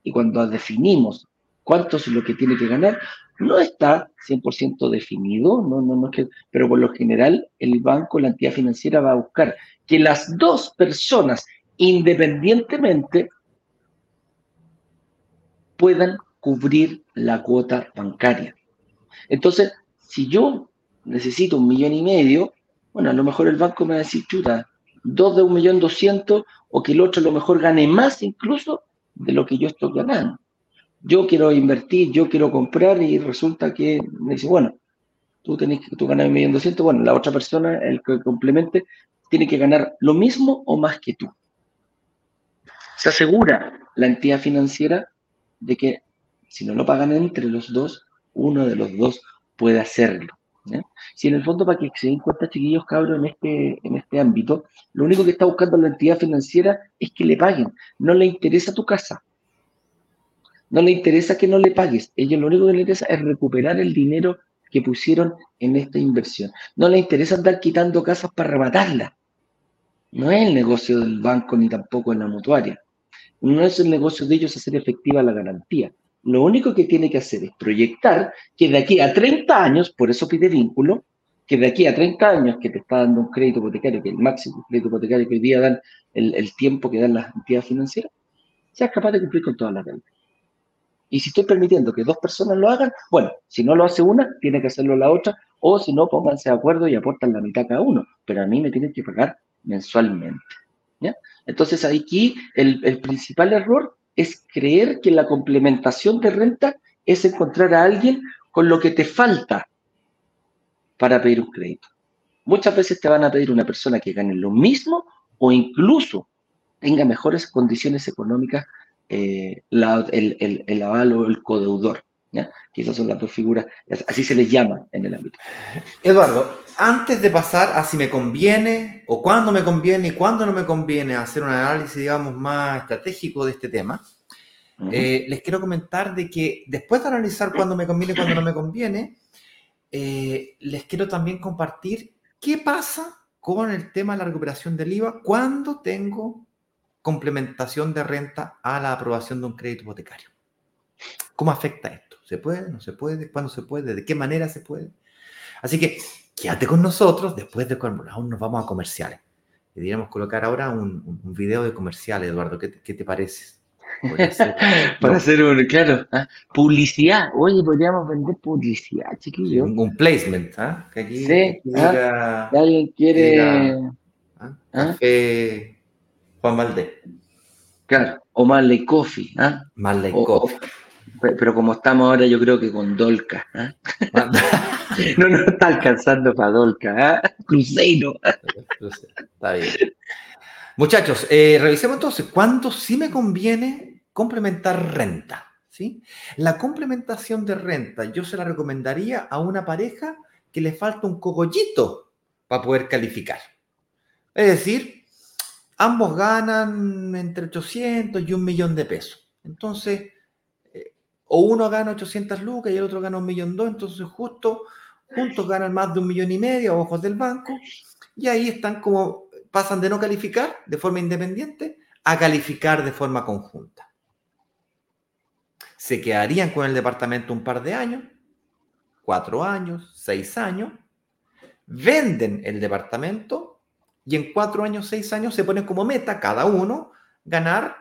Y cuando definimos cuánto es lo que tiene que ganar, no está 100% definido, no, no, no que, pero por lo general el banco, la entidad financiera va a buscar que las dos personas independientemente puedan cubrir la cuota bancaria. Entonces, si yo necesito un millón y medio, bueno, a lo mejor el banco me va a decir, chuta, dos de un millón doscientos, o que el otro a lo mejor gane más incluso de lo que yo estoy ganando. Yo quiero invertir, yo quiero comprar y resulta que me dice, bueno, tú tenés tú ganas un millón doscientos, bueno, la otra persona, el que complemente, tiene que ganar lo mismo o más que tú. Se asegura la entidad financiera de que si no lo pagan entre los dos, uno de los dos puede hacerlo. Si en el fondo, para que se den cuenta, chiquillos, cabros, en este, en este ámbito, lo único que está buscando la entidad financiera es que le paguen. No le interesa tu casa. No le interesa que no le pagues. Ellos lo único que les interesa es recuperar el dinero que pusieron en esta inversión. No le interesa andar quitando casas para rematarlas. No es el negocio del banco ni tampoco en la mutuaria. No es el negocio de ellos hacer efectiva la garantía. Lo único que tiene que hacer es proyectar que de aquí a 30 años, por eso pide vínculo, que de aquí a 30 años que te está dando un crédito hipotecario, que es el máximo crédito hipotecario que hoy día dan, el, tiempo que dan las entidades financieras, seas capaz de cumplir con todas las deudas. Y si estoy permitiendo que dos personas lo hagan, bueno, si no lo hace una, tiene que hacerlo la otra, o si no, pónganse de acuerdo y aportan la mitad cada uno, pero a mí me tienen que pagar mensualmente. ¿ya? Entonces, aquí el, el principal error es creer que la complementación de renta es encontrar a alguien con lo que te falta para pedir un crédito. Muchas veces te van a pedir una persona que gane lo mismo o incluso tenga mejores condiciones económicas eh, el, el, aval o el codeudor. ¿ya? Son las dos figuras, así se les llama en el ámbito. Eduardo, antes de pasar a si me conviene o cuándo me conviene y cuándo no me conviene hacer un análisis, digamos, más estratégico de este tema, eh, les quiero comentar de que después de analizar cuándo me conviene y cuándo no me conviene, eh, les quiero también compartir qué pasa con el tema de la recuperación del IVA cuando tengo complementación de renta a la aprobación de un crédito hipotecario. ¿Cómo afecta esto? ¿Se puede? ¿No se puede? ¿Cuándo se puede? ¿De qué manera se puede? Así que quédate con nosotros después de cuando aún nos vamos a comerciales. Deberíamos colocar ahora un, video de comerciales, Eduardo. ¿Qué, te parece? Para hacer un, claro, ¿ah? publicidad. Oye, podríamos vender publicidad, chiquillo. Un, placement, ¿ah? Que aquí, sí, ¿ah? alguien quiere. Café Juan Valdés. Claro, o Marley Coffee. ¿ah? Marley Coffee. pero como estamos ahora, yo creo que con Dolca. ¿ah? no nos está alcanzando para Dolca. ¿ah? Cruzeiro. Está bien. Muchachos, eh, revisemos entonces, ¿cuándo sí me conviene complementar renta? ¿sí? La complementación de renta yo se la recomendaría a una pareja que le falta un cogollito para poder calificar. Es decir, ambos ganan entre 800 y un millón de pesos. Entonces, eh, o uno gana 800 lucas y el otro gana un millón dos, entonces justo juntos ganan más de un millón y medio a ojos del banco y ahí están como pasan de no calificar de forma independiente a calificar de forma conjunta. Se quedarían con el departamento un par de años, cuatro años, seis años, venden el departamento y en cuatro años, seis años se ponen como meta cada uno ganar,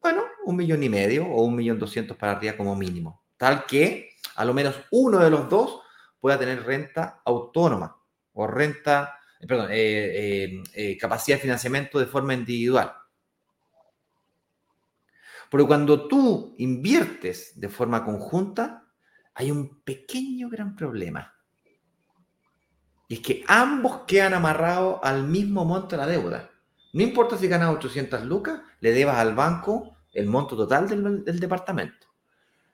bueno, un millón y medio o un millón doscientos para arriba como mínimo. Tal que a lo menos uno de los dos pueda tener renta autónoma o renta, eh, perdón, eh, eh, capacidad de financiamiento de forma individual. Porque cuando tú inviertes de forma conjunta, hay un pequeño gran problema es que ambos quedan amarrados al mismo monto de la deuda. No importa si ganas 800 lucas, le debas al banco el monto total del, departamento.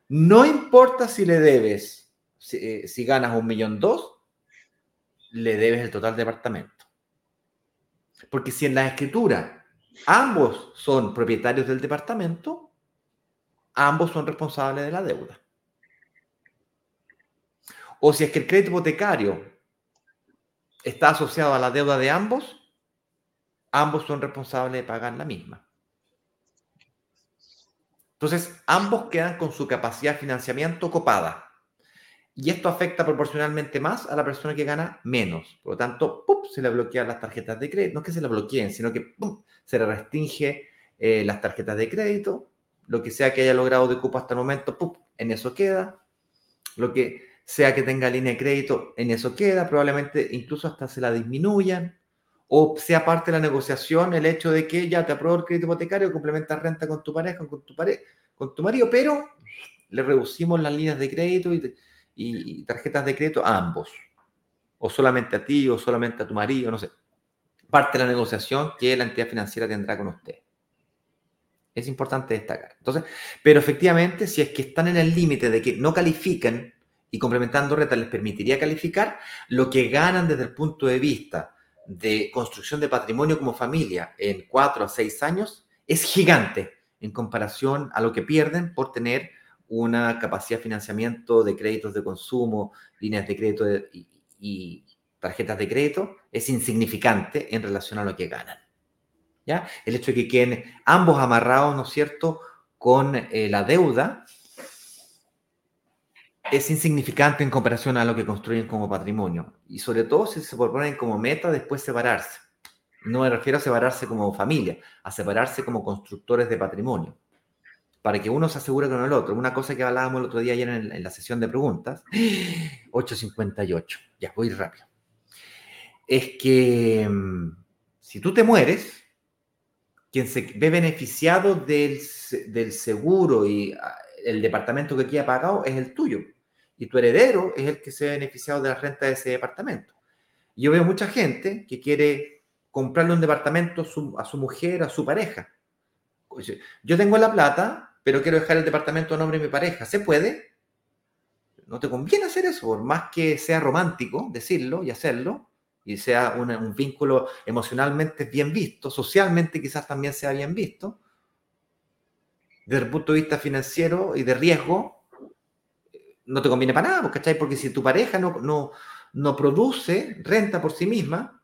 No importa si le debes, si, eh, ganas un millón dos, le debes el total del departamento. Porque si en la escritura ambos son propietarios del departamento, ambos son responsables de la deuda. O si es que el crédito hipotecario está asociado a la deuda de ambos, ambos son responsables de pagar la misma. Entonces, ambos quedan con su capacidad de financiamiento copada. Y esto afecta proporcionalmente más a la persona que gana menos. Por lo tanto, se le bloquean las tarjetas de crédito. No es que se le bloqueen, sino que se le restringe eh, las tarjetas de crédito. Lo que sea que haya logrado de cupo hasta el momento, en eso queda. Lo que sea que tenga línea de crédito, en eso queda, probablemente incluso hasta se la disminuyan, o sea parte de la negociación el hecho de que ya te apruebo el crédito hipotecario, complementas renta con tu pareja, con tu, pareja, con tu marido, pero le reducimos las líneas de crédito y, tarjetas de crédito a ambos, o solamente a ti, o solamente a tu marido, no sé. Parte de la negociación que la entidad financiera tendrá con usted. Es importante destacar. Entonces, pero efectivamente, si es que están en el límite de que no califican y complementando renta les permitiría calificar, lo que ganan desde el punto de vista de construcción de patrimonio como familia en cuatro a seis años es gigante en comparación a lo que pierden por tener una capacidad de financiamiento de créditos de consumo, líneas de crédito y, tarjetas de crédito, es insignificante en relación a lo que ganan. ¿Ya? El hecho de que queden ambos amarrados, ¿no es cierto?, con eh, la deuda, es insignificante en comparación a lo que construyen como patrimonio. Y sobre todo si se proponen como meta después separarse. No me refiero a separarse como familia, a separarse como constructores de patrimonio. Para que uno se asegure con el otro. Una cosa que hablábamos el otro día ayer en, la sesión de preguntas, 858, ya voy rápido. Es que mm, si tú te mueres, quien se ve beneficiado del, del seguro y ah, el departamento que queda pagado es el tuyo. Y tu heredero es el que se ha beneficiado de la renta de ese departamento. Yo veo mucha gente que quiere comprarle un departamento a su, mujer, a su pareja. Yo tengo la plata, pero quiero dejar el departamento a nombre de mi pareja. ¿Se puede? No te conviene hacer eso, por más que sea romántico decirlo y hacerlo, y sea un, vínculo emocionalmente bien visto, socialmente quizás también sea bien visto, desde el punto de vista financiero y de riesgo, no te conviene para nada, ¿cachai? Porque si tu pareja no, no, no produce renta por sí misma,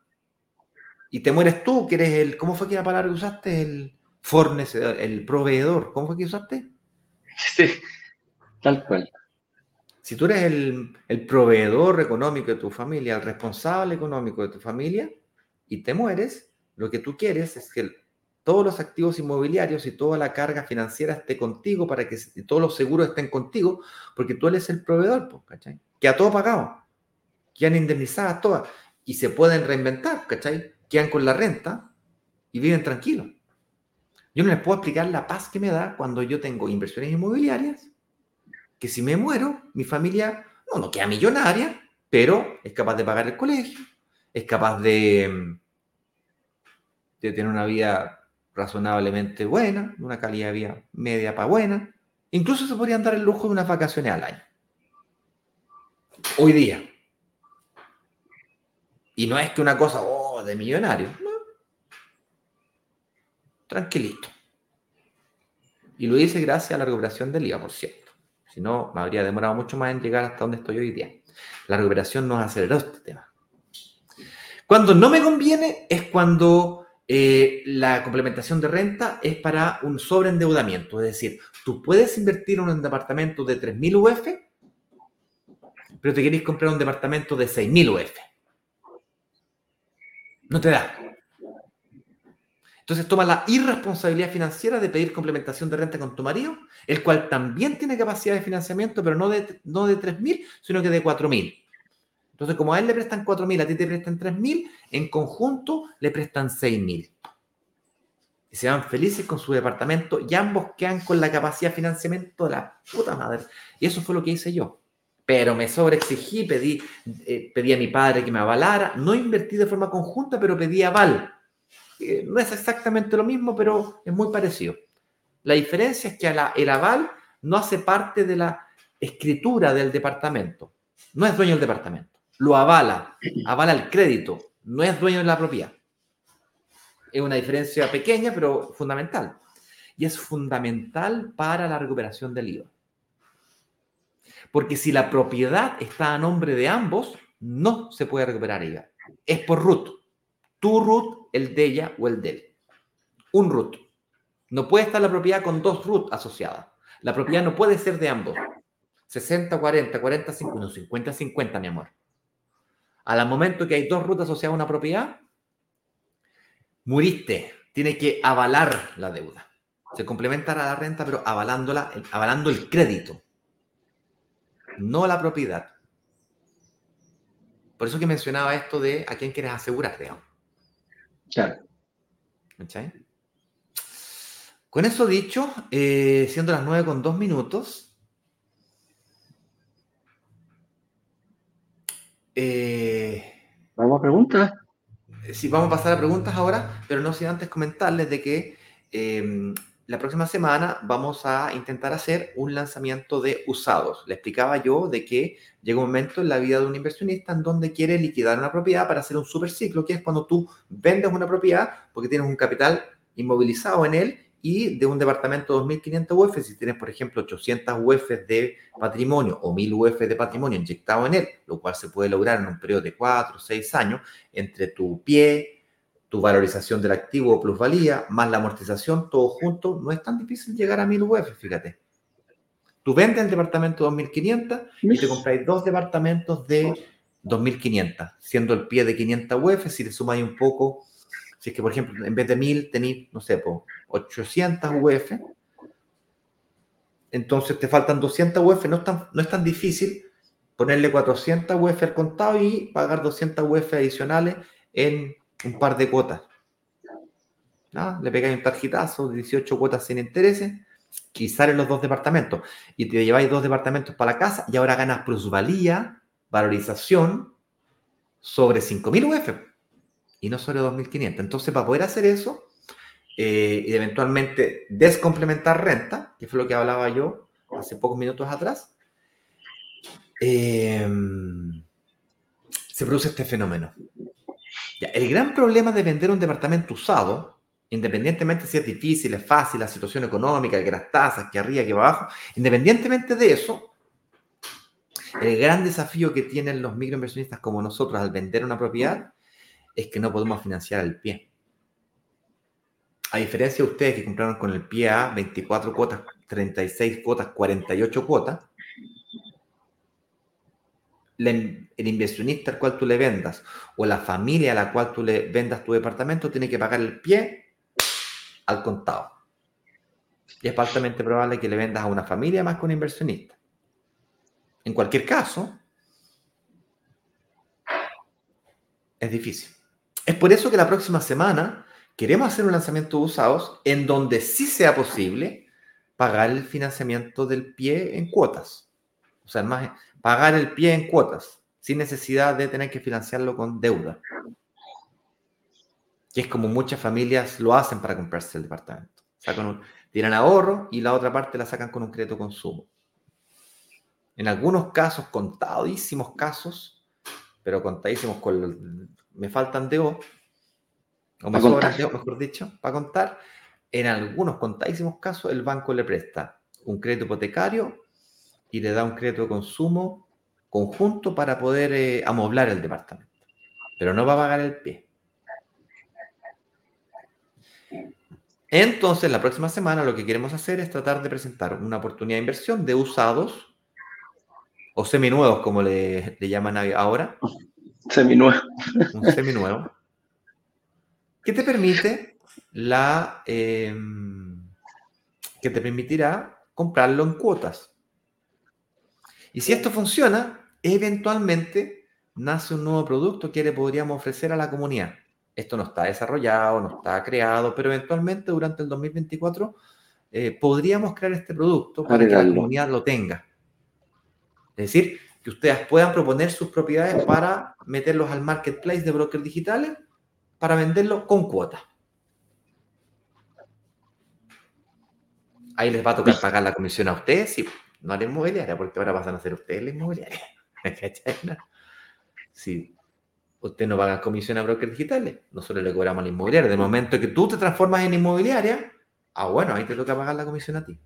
y te mueres tú, que eres el, ¿cómo fue que la palabra que usaste? El fornecedor, el proveedor, ¿cómo fue que usaste? Sí, tal cual. Si tú eres el, el proveedor económico de tu familia, el responsable económico de tu familia, y te mueres, lo que tú quieres es que todos los activos inmobiliarios y toda la carga financiera esté contigo para que todos los seguros estén contigo, porque tú eres el proveedor, ¿cachai? Que a todo pagado, que han indemnizadas todas y se pueden reinventar, ¿cachai? quedan con la renta y viven tranquilos. Yo no les puedo explicar la paz que me da cuando yo tengo inversiones inmobiliarias, que si me muero, mi familia no, no queda millonaria, pero es capaz de pagar el colegio, es capaz de, de tener una vida razonablemente buena, una calidad de vida media para buena. Incluso se podrían dar el lujo de unas vacaciones al año. Hoy día. Y no es que una cosa, oh, de millonario. Tranquilito. Y lo hice gracias a la recuperación del IVA, por cierto. Si no, me habría demorado mucho más en llegar hasta donde estoy hoy día. La recuperación nos aceleró este tema. Cuando no me conviene es cuando eh, la complementación de renta es para un sobreendeudamiento. Es decir, tú puedes invertir en un departamento de 3.000 UF, pero te queréis comprar un departamento de 6.000 UF. No te da. Entonces toma la irresponsabilidad financiera de pedir complementación de renta con tu marido, el cual también tiene capacidad de financiamiento, pero no de, no de 3.000, sino que de 4.000. Entonces, como a él le prestan 4.000, a ti te prestan 3.000, en conjunto le prestan 6.000. Y se van felices con su departamento y ambos quedan con la capacidad de financiamiento de la puta madre. Y eso fue lo que hice yo pero me sobreexigí, pedí, eh, pedí a mi padre que me avalara, no invertí de forma conjunta, pero pedí aval. No es exactamente lo mismo, pero es muy parecido. La diferencia es que el aval no hace parte de la escritura del departamento, no es dueño del departamento, lo avala, avala el crédito, no es dueño de la propiedad. Es una diferencia pequeña, pero fundamental. Y es fundamental para la recuperación del IVA. Porque si la propiedad está a nombre de ambos, no se puede recuperar ella. Es por root. Tu root, el de ella o el de él. Un root. No puede estar la propiedad con dos root asociadas. La propiedad no puede ser de ambos. 60, 40, 40, 50, 50, 50, mi amor. Al momento que hay dos root asociadas a una propiedad, muriste. Tiene que avalar la deuda. Se complementará la renta, pero avalándola, avalando el crédito no la propiedad. Por eso que mencionaba esto de a quién quieres asegurar, digamos. Claro. Con eso dicho, eh, siendo las nueve con dos minutos, eh, vamos a preguntas. Sí, vamos a pasar a preguntas ahora, pero no sin antes comentarles de que la próxima semana vamos a intentar hacer un lanzamiento de usados. Le explicaba yo de que llega un momento en la vida de un inversionista en donde quiere liquidar una propiedad para hacer un super ciclo, que es cuando tú vendes una propiedad porque tienes un capital inmovilizado en él y de un departamento de 2.500 UF, si tienes, por ejemplo, 800 UF de patrimonio o 1.000 UF de patrimonio inyectado en él, lo cual se puede lograr en un periodo de 4 o 6 años entre tu pie, tu valorización del activo o plusvalía, más la amortización, todo junto, no es tan difícil llegar a 1000 UF, fíjate. Tú vendes el departamento de 2500 y te compráis dos departamentos de 2500, siendo el pie de 500 UF, si le sumáis un poco, si es que por ejemplo en vez de 1000 tenéis, no sé, 800 UF, entonces te faltan 200 UF, no es tan, no es tan difícil ponerle 400 UF al contado y pagar 200 UF adicionales en un par de cuotas. Le pegáis un tarjetazo, 18 cuotas sin intereses, y salen los dos departamentos. Y te lleváis dos departamentos para la casa y ahora ganas plusvalía, valorización sobre 5.000 UF y no sobre 2.500. Entonces, para poder hacer eso eh, y eventualmente descomplementar renta, que fue lo que hablaba yo hace pocos minutos atrás, eh, se produce este fenómeno el gran problema de vender un departamento usado, independientemente si es difícil, es fácil, la situación económica, que las tasas, que arriba, que abajo, independientemente de eso, el gran desafío que tienen los microinversionistas como nosotros al vender una propiedad es que no podemos financiar el pie. A diferencia de ustedes que compraron con el pie a 24 cuotas, 36 cuotas, 48 cuotas, el inversionista al cual tú le vendas o la familia a la cual tú le vendas tu departamento tiene que pagar el pie al contado. Y es altamente probable que le vendas a una familia más que un inversionista. En cualquier caso, es difícil. Es por eso que la próxima semana queremos hacer un lanzamiento de usados en donde sí sea posible pagar el financiamiento del pie en cuotas. O sea, más, pagar el pie en cuotas, sin necesidad de tener que financiarlo con deuda. Que es como muchas familias lo hacen para comprarse el departamento. Sacan tiran ahorro y la otra parte la sacan con un crédito consumo. En algunos casos, contadísimos casos, pero contadísimos con... me faltan de o me sobran de mejor dicho, para contar. En algunos contadísimos casos, el banco le presta un crédito hipotecario y le da un crédito de consumo conjunto para poder eh, amoblar el departamento. Pero no va a pagar el pie. Entonces, la próxima semana lo que queremos hacer es tratar de presentar una oportunidad de inversión de usados o seminuevos, como le, llaman ahora. Seminuevo. Un seminuevo. Que te permite la. Em, que te permitirá comprarlo en cuotas. Y si esto funciona, eventualmente nace un nuevo producto que le podríamos ofrecer a la comunidad. Esto no está desarrollado, no está creado, pero eventualmente durante el 2024 eh, podríamos crear este producto para que la comunidad lo tenga. Es decir, que ustedes puedan proponer sus propiedades para meterlos al marketplace de brokers digitales para venderlo con cuota. Ahí les va a tocar pagar la comisión a ustedes, sí no a la inmobiliaria, porque ahora pasan a ser ustedes la inmobiliaria. si usted no paga comisión a brokers digitales, nosotros le cobramos a la inmobiliaria. De momento que tú te transformas en inmobiliaria, ah, bueno, ahí te toca pagar la comisión a ti.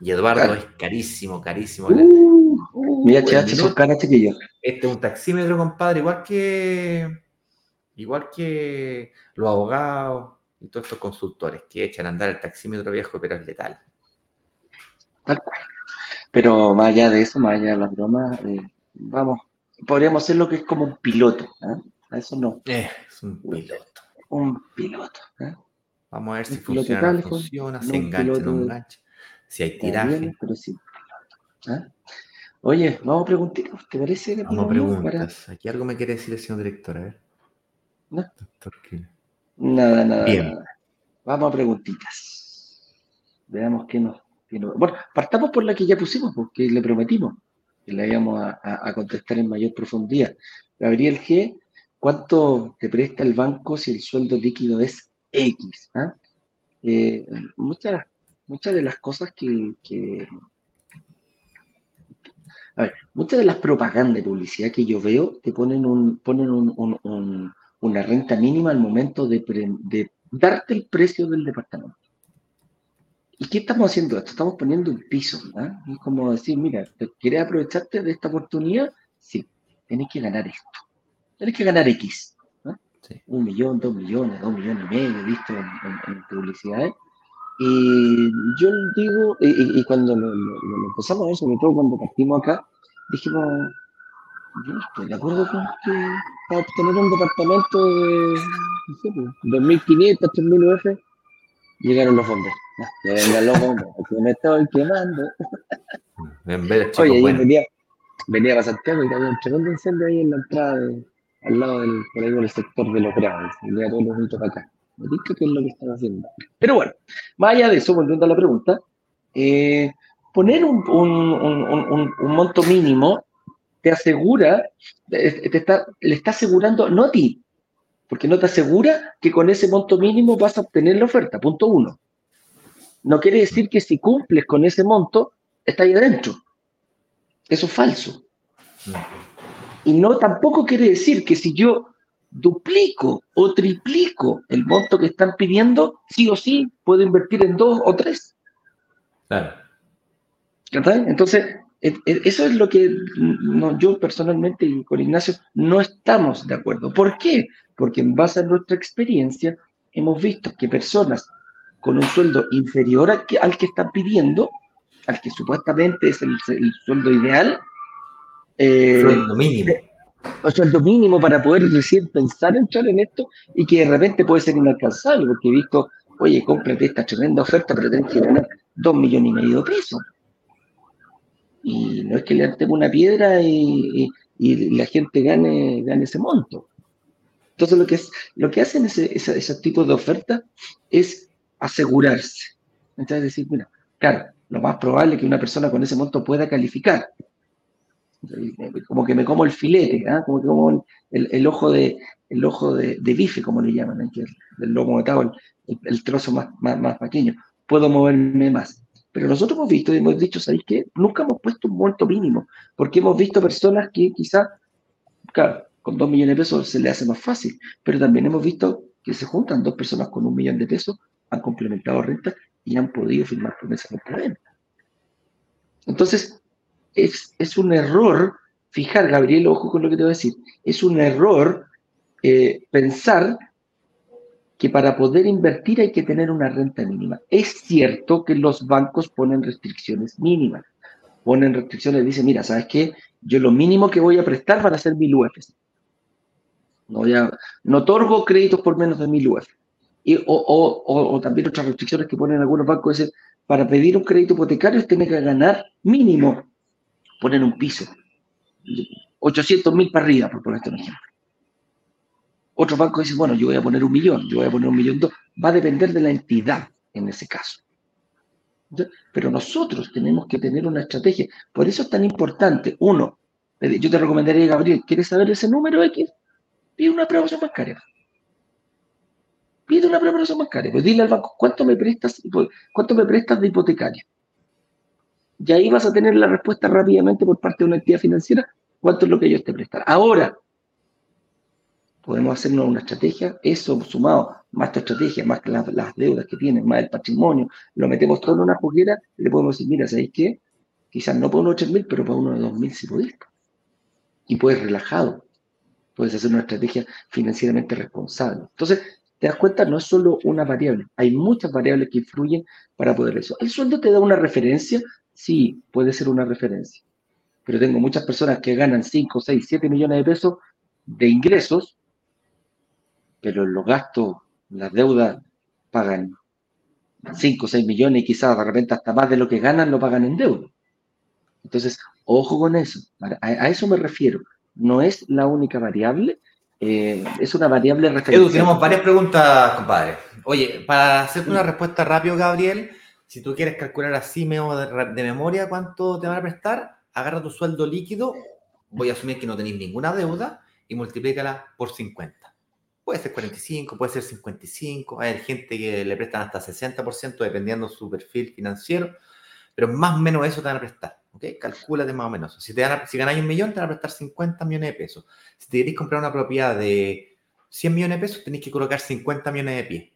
Y Eduardo es carísimo, carísimo. Uh, mira, son caras, chiquillos. Este es un taxímetro, compadre, igual que igual que los abogados y todos estos consultores que echan a andar el taxímetro viejo, pero es letal. Tal cual. Pero más allá de eso, más allá de las bromas, eh, vamos, podríamos hacer lo que es como un piloto. ¿eh? A eso no. Eh, es un piloto. Un piloto. ¿eh? Vamos a ver si funciona, no funciona, si engancha, no engancha, si hay tiraje. pero sí. Oye, vamos a preguntitas, ¿te parece? Vamos a preguntas. Aquí algo me quiere decir el señor director, a ver. ¿No? Nada, nada, Bien. nada. Vamos a preguntitas. Veamos qué nos bueno, partamos por la que ya pusimos, porque le prometimos que la íbamos a, contestar en mayor profundidad. Gabriel G., ¿cuánto te presta el banco si el sueldo líquido es X? ¿Ah? Eh, muchas, muchas de las cosas que, A ver, muchas de las propagandas de publicidad que yo veo te ponen, un, ponen una renta mínima al momento de darte el precio del departamento. ¿Y qué estamos haciendo esto? Estamos poniendo un piso. ¿ah? Es como decir, mira, ¿quieres aprovecharte de esta oportunidad? Sí, tienes que ganar esto. Tienes que ganar X. Un millón, dos millones, dos millones y medio, visto en, publicidades. Y yo digo, y, cuando lo, empezamos a ver, sobre todo cuando partimos acá, dijimos, yo estoy de acuerdo con que para obtener un departamento de, no sé, 2.500, pues, 3.000 UF, llegaron los fondos. Ya vengan los bombos, que me estoy quemando. En vez de chico, Oye, bueno. venía, venía para Santiago y había un tremendo incendio ahí en la entrada, al lado del, por ahí del sector de los graves. Venía todos los juntos para acá. Me dice que es lo que están haciendo. Pero bueno, más allá de eso, volviendo a la pregunta, eh, poner un, un, un, un, monto mínimo te asegura, te está, le está asegurando, no a ti, porque no te asegura que con ese monto mínimo vas a obtener la oferta, punto uno. No quiere decir que si cumples con ese monto, está ahí adentro. Eso es falso. Y no tampoco quiere decir que si yo duplico o triplico el monto que están pidiendo, sí o sí puedo invertir en dos o tres. Claro. Entonces, eso es lo que yo personalmente y con Ignacio no estamos de acuerdo. ¿Por qué? Porque en base a nuestra experiencia hemos visto que personas con un sueldo inferior al que, al que están pidiendo, al que supuestamente es el, sueldo ideal, eh, sueldo mínimo. O sueldo mínimo para poder recién pensar entrar en esto y que de repente puede ser inalcanzable, porque he visto, oye, cómprate esta tremenda oferta, pero tienes que ganar dos millones y medio de pesos. Y no es que le una piedra y, la gente gane, gane ese monto. Entonces lo que, es, lo que hacen ese, ese, tipo de oferta es asegurarse. Entonces decir, mira, claro, lo más probable es que una persona con ese monto pueda calificar. Como que me como el filete, ¿ah? como que como el, ojo de el ojo de, bife, como le llaman, ¿eh? el lomo de el, el, trozo más, más, más pequeño. Puedo moverme más. Pero nosotros hemos visto y hemos dicho, ¿sabéis qué? Nunca hemos puesto un monto mínimo, porque hemos visto personas que quizás, claro, con dos millones de pesos se le hace más fácil, pero también hemos visto que se juntan dos personas con un millón de pesos, han complementado renta y han podido firmar promesas de venta. Entonces, es, es, un error, fijar, Gabriel, ojo con lo que te voy a decir, es un error eh, pensar que para poder invertir hay que tener una renta mínima. Es cierto que los bancos ponen restricciones mínimas, ponen restricciones, dicen, mira, ¿sabes qué? Yo lo mínimo que voy a prestar van a ser mil UFs. No, otorgo créditos por menos de mil UF. Y, o, también otras restricciones que ponen algunos bancos es para pedir un crédito hipotecario tiene que ganar mínimo, poner un piso, 800 mil para arriba, por ponerte un ejemplo. Otro banco dice, bueno, yo voy a poner un millón, yo voy a poner un millón dos. Va a depender de la entidad en ese caso. Pero nosotros tenemos que tener una estrategia. Por eso es tan importante. Uno, yo te recomendaría, Gabriel, ¿quieres saber ese número X? Pide una aprobación bancaria. Pide una aprobación bancaria. Pues dile al banco, ¿cuánto me prestas, cuánto me prestas de hipotecaria? Y ahí vas a tener la respuesta rápidamente por parte de una entidad financiera, cuánto es lo que ellos te prestan. Ahora, podemos hacernos una estrategia, eso sumado, más tu estrategia, más las, las deudas que tienes, más el patrimonio, lo metemos todo en una juguera le podemos decir, mira, ¿sabéis qué? Quizás no para uno de 8.000, pero para uno de 2.000 si podéis. Y puedes relajado, puedes hacer una estrategia financieramente responsable. Entonces, te das cuenta, no es solo una variable, hay muchas variables que influyen para poder eso. ¿El sueldo te da una referencia? Sí, puede ser una referencia. Pero tengo muchas personas que ganan 5, 6, 7 millones de pesos de ingresos pero los gastos, las deudas pagan 5 o 6 millones y quizás de repente hasta más de lo que ganan lo pagan en deuda. Entonces, ojo con eso, a, eso me refiero. No es la única variable, eh, es una variable referencial. Edu, tenemos varias preguntas, compadre. Oye, para hacerte una respuesta rápido, Gabriel, si tú quieres calcular así de, memoria cuánto te van a prestar, agarra tu sueldo líquido, voy a asumir que no tenéis ninguna deuda, y multiplícala por 50 Puede ser 45, puede ser 55. Hay gente que le prestan hasta 60% dependiendo de su perfil financiero, pero más o menos eso te van a prestar. ¿Ok? Calcúlate más o menos. Si, te dan, si ganáis un millón, te van a prestar 50 millones de pesos. Si te queréis comprar una propiedad de 100 millones de pesos, tenéis que colocar 50 millones de pies.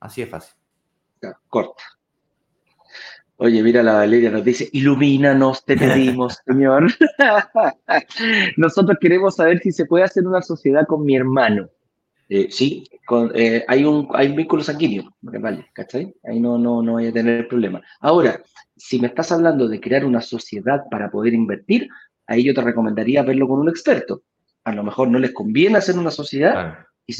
Así es fácil. corta. Oye, mira la Valeria nos dice, ilumínanos, te pedimos, Señor. Nosotros queremos saber si se puede hacer una sociedad con mi hermano. Eh, sí, eh, hay, un, hay un vínculo sanguíneo, vale, ¿cachai? Ahí no, no, no voy a tener problema. Ahora, si me estás hablando de crear una sociedad para poder invertir, ahí yo te recomendaría verlo con un experto. A lo mejor no les conviene hacer una sociedad y,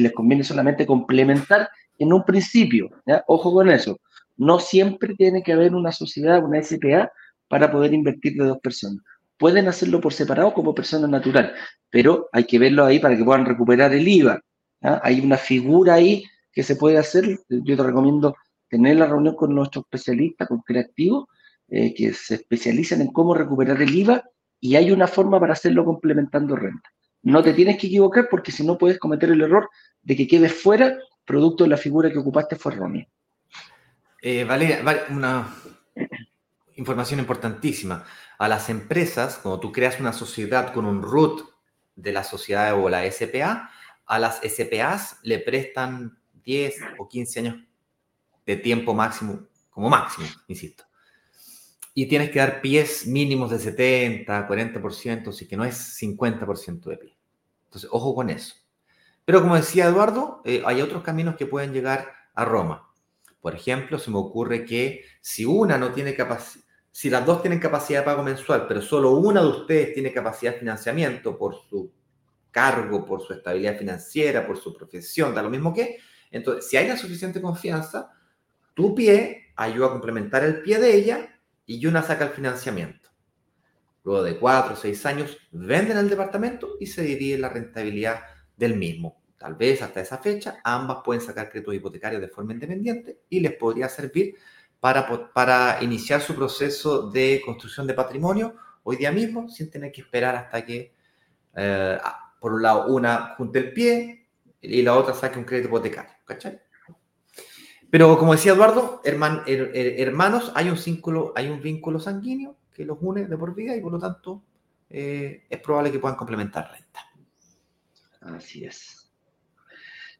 les conviene solamente complementar en un principio. Ojo con eso. No siempre tiene que haber una sociedad, una SPA, para poder invertir de dos personas. Pueden hacerlo por separado como persona natural, pero hay que verlo ahí para que puedan recuperar el IVA. Hay una figura ahí que se puede hacer. Yo te recomiendo tener la reunión con nuestro especialista, con creativos, eh, que se especializan en cómo recuperar el IVA y hay una forma para hacerlo complementando renta. No te tienes que equivocar porque si no puedes cometer el error de que quedes fuera producto de la figura que ocupaste fue errónea. Eh, vale, una información importantísima. A las empresas, cuando tú creas una sociedad con un root de la sociedad o la SPA, a las SPAs le prestan 10 o 15 años de tiempo máximo, como máximo, insisto. Y tienes que dar pies mínimos de 70, 40%, así que no es 50% de pie. Entonces, ojo con eso. Pero como decía Eduardo, eh, hay otros caminos que pueden llegar a Roma. Por ejemplo, se me ocurre que si una no tiene capacidad, si las dos tienen capacidad de pago mensual, pero solo una de ustedes tiene capacidad de financiamiento por su cargo, por su estabilidad financiera, por su profesión, da lo mismo que, entonces, si hay la suficiente confianza, tu pie ayuda a complementar el pie de ella y una saca el financiamiento. Luego de cuatro o seis años, venden el departamento y se divide la rentabilidad del mismo. Tal vez hasta esa fecha ambas pueden sacar créditos hipotecarios de forma independiente y les podría servir para, para iniciar su proceso de construcción de patrimonio hoy día mismo sin tener que esperar hasta que, eh, por un lado, una junte el pie y la otra saque un crédito hipotecario. ¿Cachai? Pero como decía Eduardo, hermanos, hay un, vínculo, hay un vínculo sanguíneo que los une de por vida y por lo tanto eh, es probable que puedan complementar renta. Así es.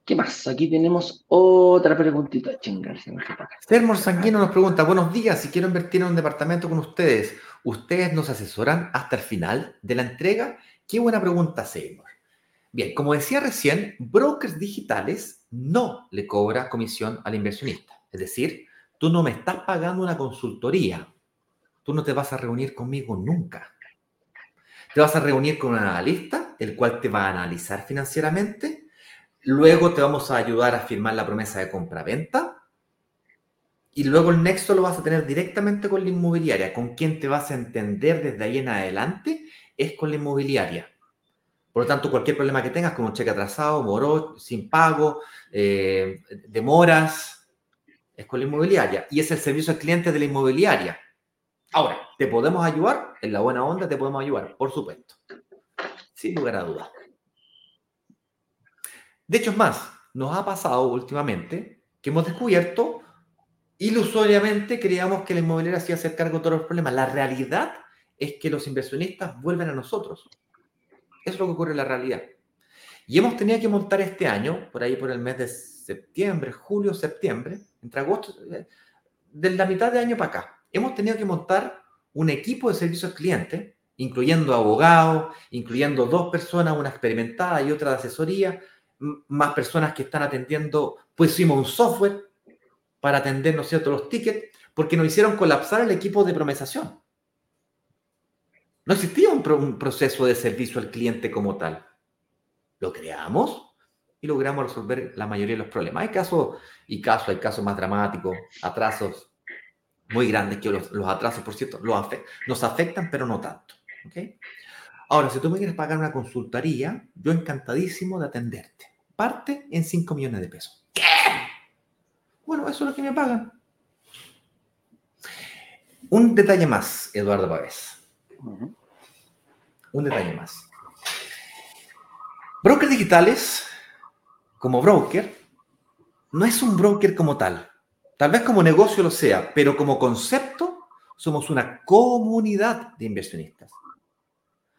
¿Qué más? Aquí tenemos otra preguntita. Sermor Sanguino nos pregunta, buenos días, si quiero invertir en un departamento con ustedes, ¿ustedes nos asesoran hasta el final de la entrega? Qué buena pregunta, Seymour. Bien, como decía recién, brokers digitales no le cobra comisión al inversionista. Es decir, tú no me estás pagando una consultoría. Tú no te vas a reunir conmigo nunca. Te vas a reunir con un analista, el cual te va a analizar financieramente. Luego te vamos a ayudar a firmar la promesa de compra-venta. Y luego el nexo lo vas a tener directamente con la inmobiliaria. Con quien te vas a entender desde ahí en adelante es con la inmobiliaria. Por lo tanto, cualquier problema que tengas, como cheque atrasado, moró, sin pago, eh, demoras, es con la inmobiliaria. Y es el servicio al cliente de la inmobiliaria. Ahora, ¿te podemos ayudar? En la buena onda te podemos ayudar, por supuesto. Sin lugar a dudas. De hecho, es más, nos ha pasado últimamente que hemos descubierto, ilusoriamente creíamos que la inmobiliaria se iba a hacer cargo de todos los problemas. La realidad es que los inversionistas vuelven a nosotros. Eso es lo que ocurre en la realidad. Y hemos tenido que montar este año, por ahí por el mes de septiembre, julio, septiembre, entre agosto, eh, de la mitad de año para acá, hemos tenido que montar un equipo de servicios al cliente, incluyendo abogados, incluyendo dos personas, una experimentada y otra de asesoría, más personas que están atendiendo, hicimos un software para atender, ¿no cierto?, los tickets, porque nos hicieron colapsar el equipo de promesación. No existía un, un proceso de servicio al cliente como tal. Lo creamos y logramos resolver la mayoría de los problemas. Hay casos y casos, hay casos más dramáticos, atrasos muy grandes, que los, atrasos, por cierto, nos afectan, pero no tanto. Ahora, si tú me quieres pagar una consultoría, yo encantadísimo de atenderte. Parte en 5 millones de pesos. ¿Qué? Bueno, eso es lo que me pagan. Un detalle más, Eduardo Pávez. Un detalle más. Brokers digitales como broker, no es un broker como tal. Tal vez como negocio lo sea, pero como concepto somos una comunidad de inversionistas.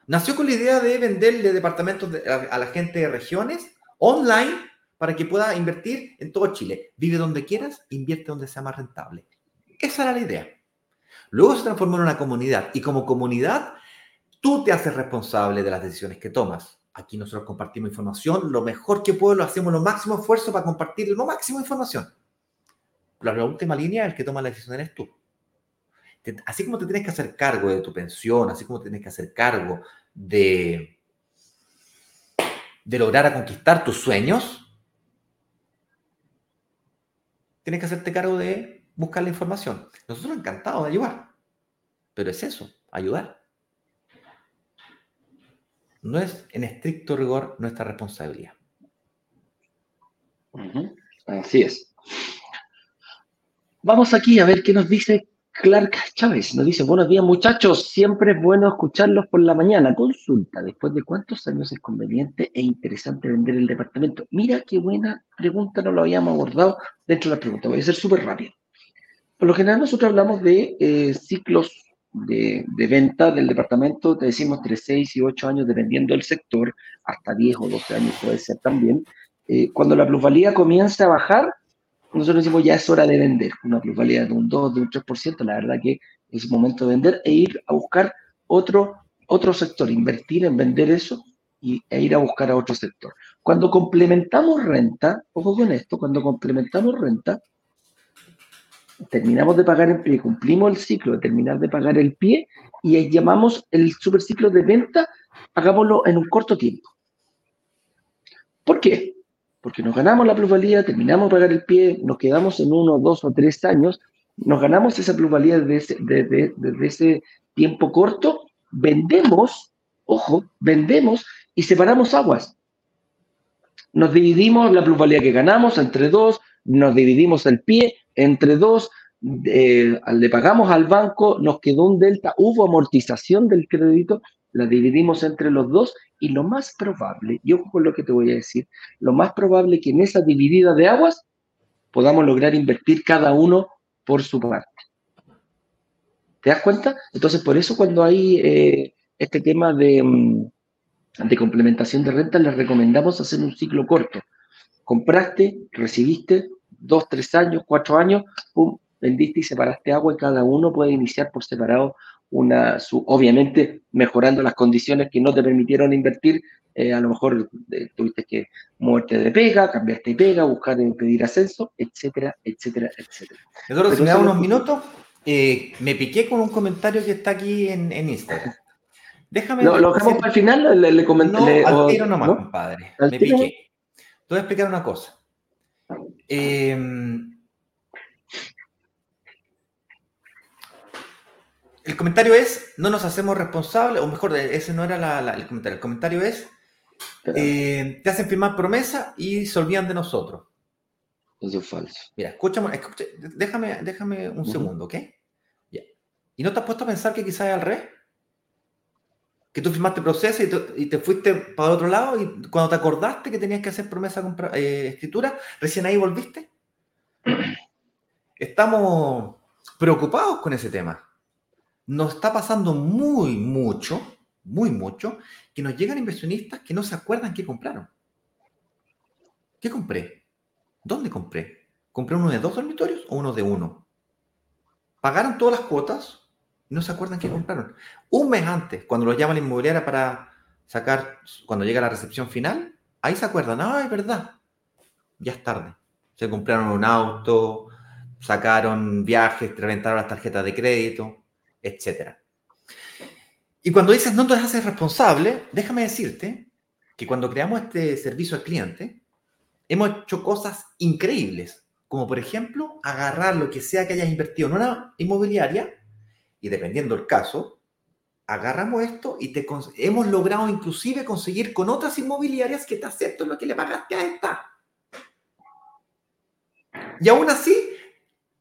Nació con la idea de venderle departamentos a, la gente de regiones online para que pueda invertir en todo Chile. Vive donde quieras, invierte donde sea más rentable. Esa era la idea. Luego se transformó en una comunidad y como comunidad tú te haces responsable de las decisiones que tomas. Aquí nosotros compartimos información, lo mejor que puedo, lo hacemos lo máximo esfuerzo para compartir lo máximo información. la última línea, el que toma la decisión eres tú. Así como te tienes que hacer cargo de tu pensión, así como tienes que hacer cargo de, de lograr a conquistar tus sueños, tienes que hacerte cargo de buscar la información. Nosotros encantados de ayudar, pero es eso, ayudar no es en estricto rigor nuestra responsabilidad. Así es. Vamos aquí a ver qué nos dice Clark Chávez. Nos dice, buenos días muchachos, siempre es bueno escucharlos por la mañana. Consulta, ¿después de cuántos años es conveniente e interesante vender el departamento? Mira qué buena pregunta, no lo habíamos abordado dentro de la pregunta. Voy a ser súper rápido. Por lo general nosotros hablamos de eh, ciclos de, venta del departamento, te decimos entre 6 y 8 años, dependiendo del sector, hasta 10 o 12 años puede ser también. Eh, cuando la plusvalía comienza a bajar, nosotros decimos ya es hora de vender. Una plusvalía de un 2, de un 3%, la verdad que es momento de vender e ir a buscar otro, otro sector, invertir en vender eso y, e ir a buscar a otro sector. Cuando complementamos renta, ojo con esto, cuando complementamos renta, terminamos de pagar el pie, cumplimos el ciclo de terminar de pagar el pie y llamamos el superciclo de venta, hagámoslo en un corto tiempo. ¿Por qué? Porque nos ganamos la plusvalía, terminamos de pagar el pie, nos quedamos en uno, dos o tres años, nos ganamos esa plusvalía desde ese, ese tiempo corto, vendemos, ojo, vendemos y separamos aguas. Nos dividimos la plusvalía que ganamos entre dos, nos dividimos el pie, entre dos, le pagamos al banco, nos quedó un delta, hubo amortización del crédito, la dividimos entre los dos y lo más probable, y ojo con lo que te voy a decir, lo más probable que en esa dividida de aguas podamos lograr invertir cada uno por su parte. ¿Te das cuenta? Entonces, por eso cuando hay eh, este tema de, mm, de complementación de renta, les recomendamos hacer un ciclo corto. Compraste, recibiste, dos, tres años, cuatro años, pum, vendiste y separaste agua y cada uno puede iniciar por separado una, su, obviamente mejorando las condiciones que no te permitieron invertir, eh, a lo mejor eh, tuviste que moverte de pega, cambiarte de pega, buscar pedir ascenso, etcétera, etcétera, etcétera. Eduardo, si me da unos minutos, eh, me piqué con un comentario que está aquí en, Instagram. Déjame. ¿Lo, lo dejamos para el final? Le, le comenté. No, al tiro nomás, compadre. Me piqué. Te voy a explicar una cosa. Em, el comentario es, no nos hacemos responsables, o mejor, ese no era el comentario. El comentario es, eh, te hacen firmar promesa y se olvidan de nosotros. Eso es falso. Mira, escúchame, déjame, déjame un segundo, ¿ok? ¿Y no te has puesto a pensar que quizás es al revés? que tú firmaste proceso y te, fuiste para otro lado y cuando te acordaste que tenías que hacer promesa eh, escritura, recién ahí volviste. Estamos preocupados con ese tema. Nos está pasando muy mucho, muy mucho, que nos llegan inversionistas que no se acuerdan qué compraron. ¿Qué compré? ¿Dónde compré? ¿Compré uno de dos dormitorios o uno de uno? ¿Pagaron todas las cuotas? no se acuerdan qué compraron. Un mes antes, cuando los llama la inmobiliaria para sacar, cuando llega la recepción final, ahí se acuerdan, ah, es verdad, ya es tarde. Se compraron un auto, sacaron viajes, reventaron las tarjetas de crédito, etc. Y cuando dices no te haces responsable, déjame decirte que cuando creamos este servicio al cliente, hemos hecho cosas increíbles, como por ejemplo agarrar lo que sea que hayas invertido en una inmobiliaria y dependiendo del caso, agarramos esto y te hemos logrado inclusive conseguir con otras inmobiliarias que te acepten lo que le pagaste a esta. Y aún así,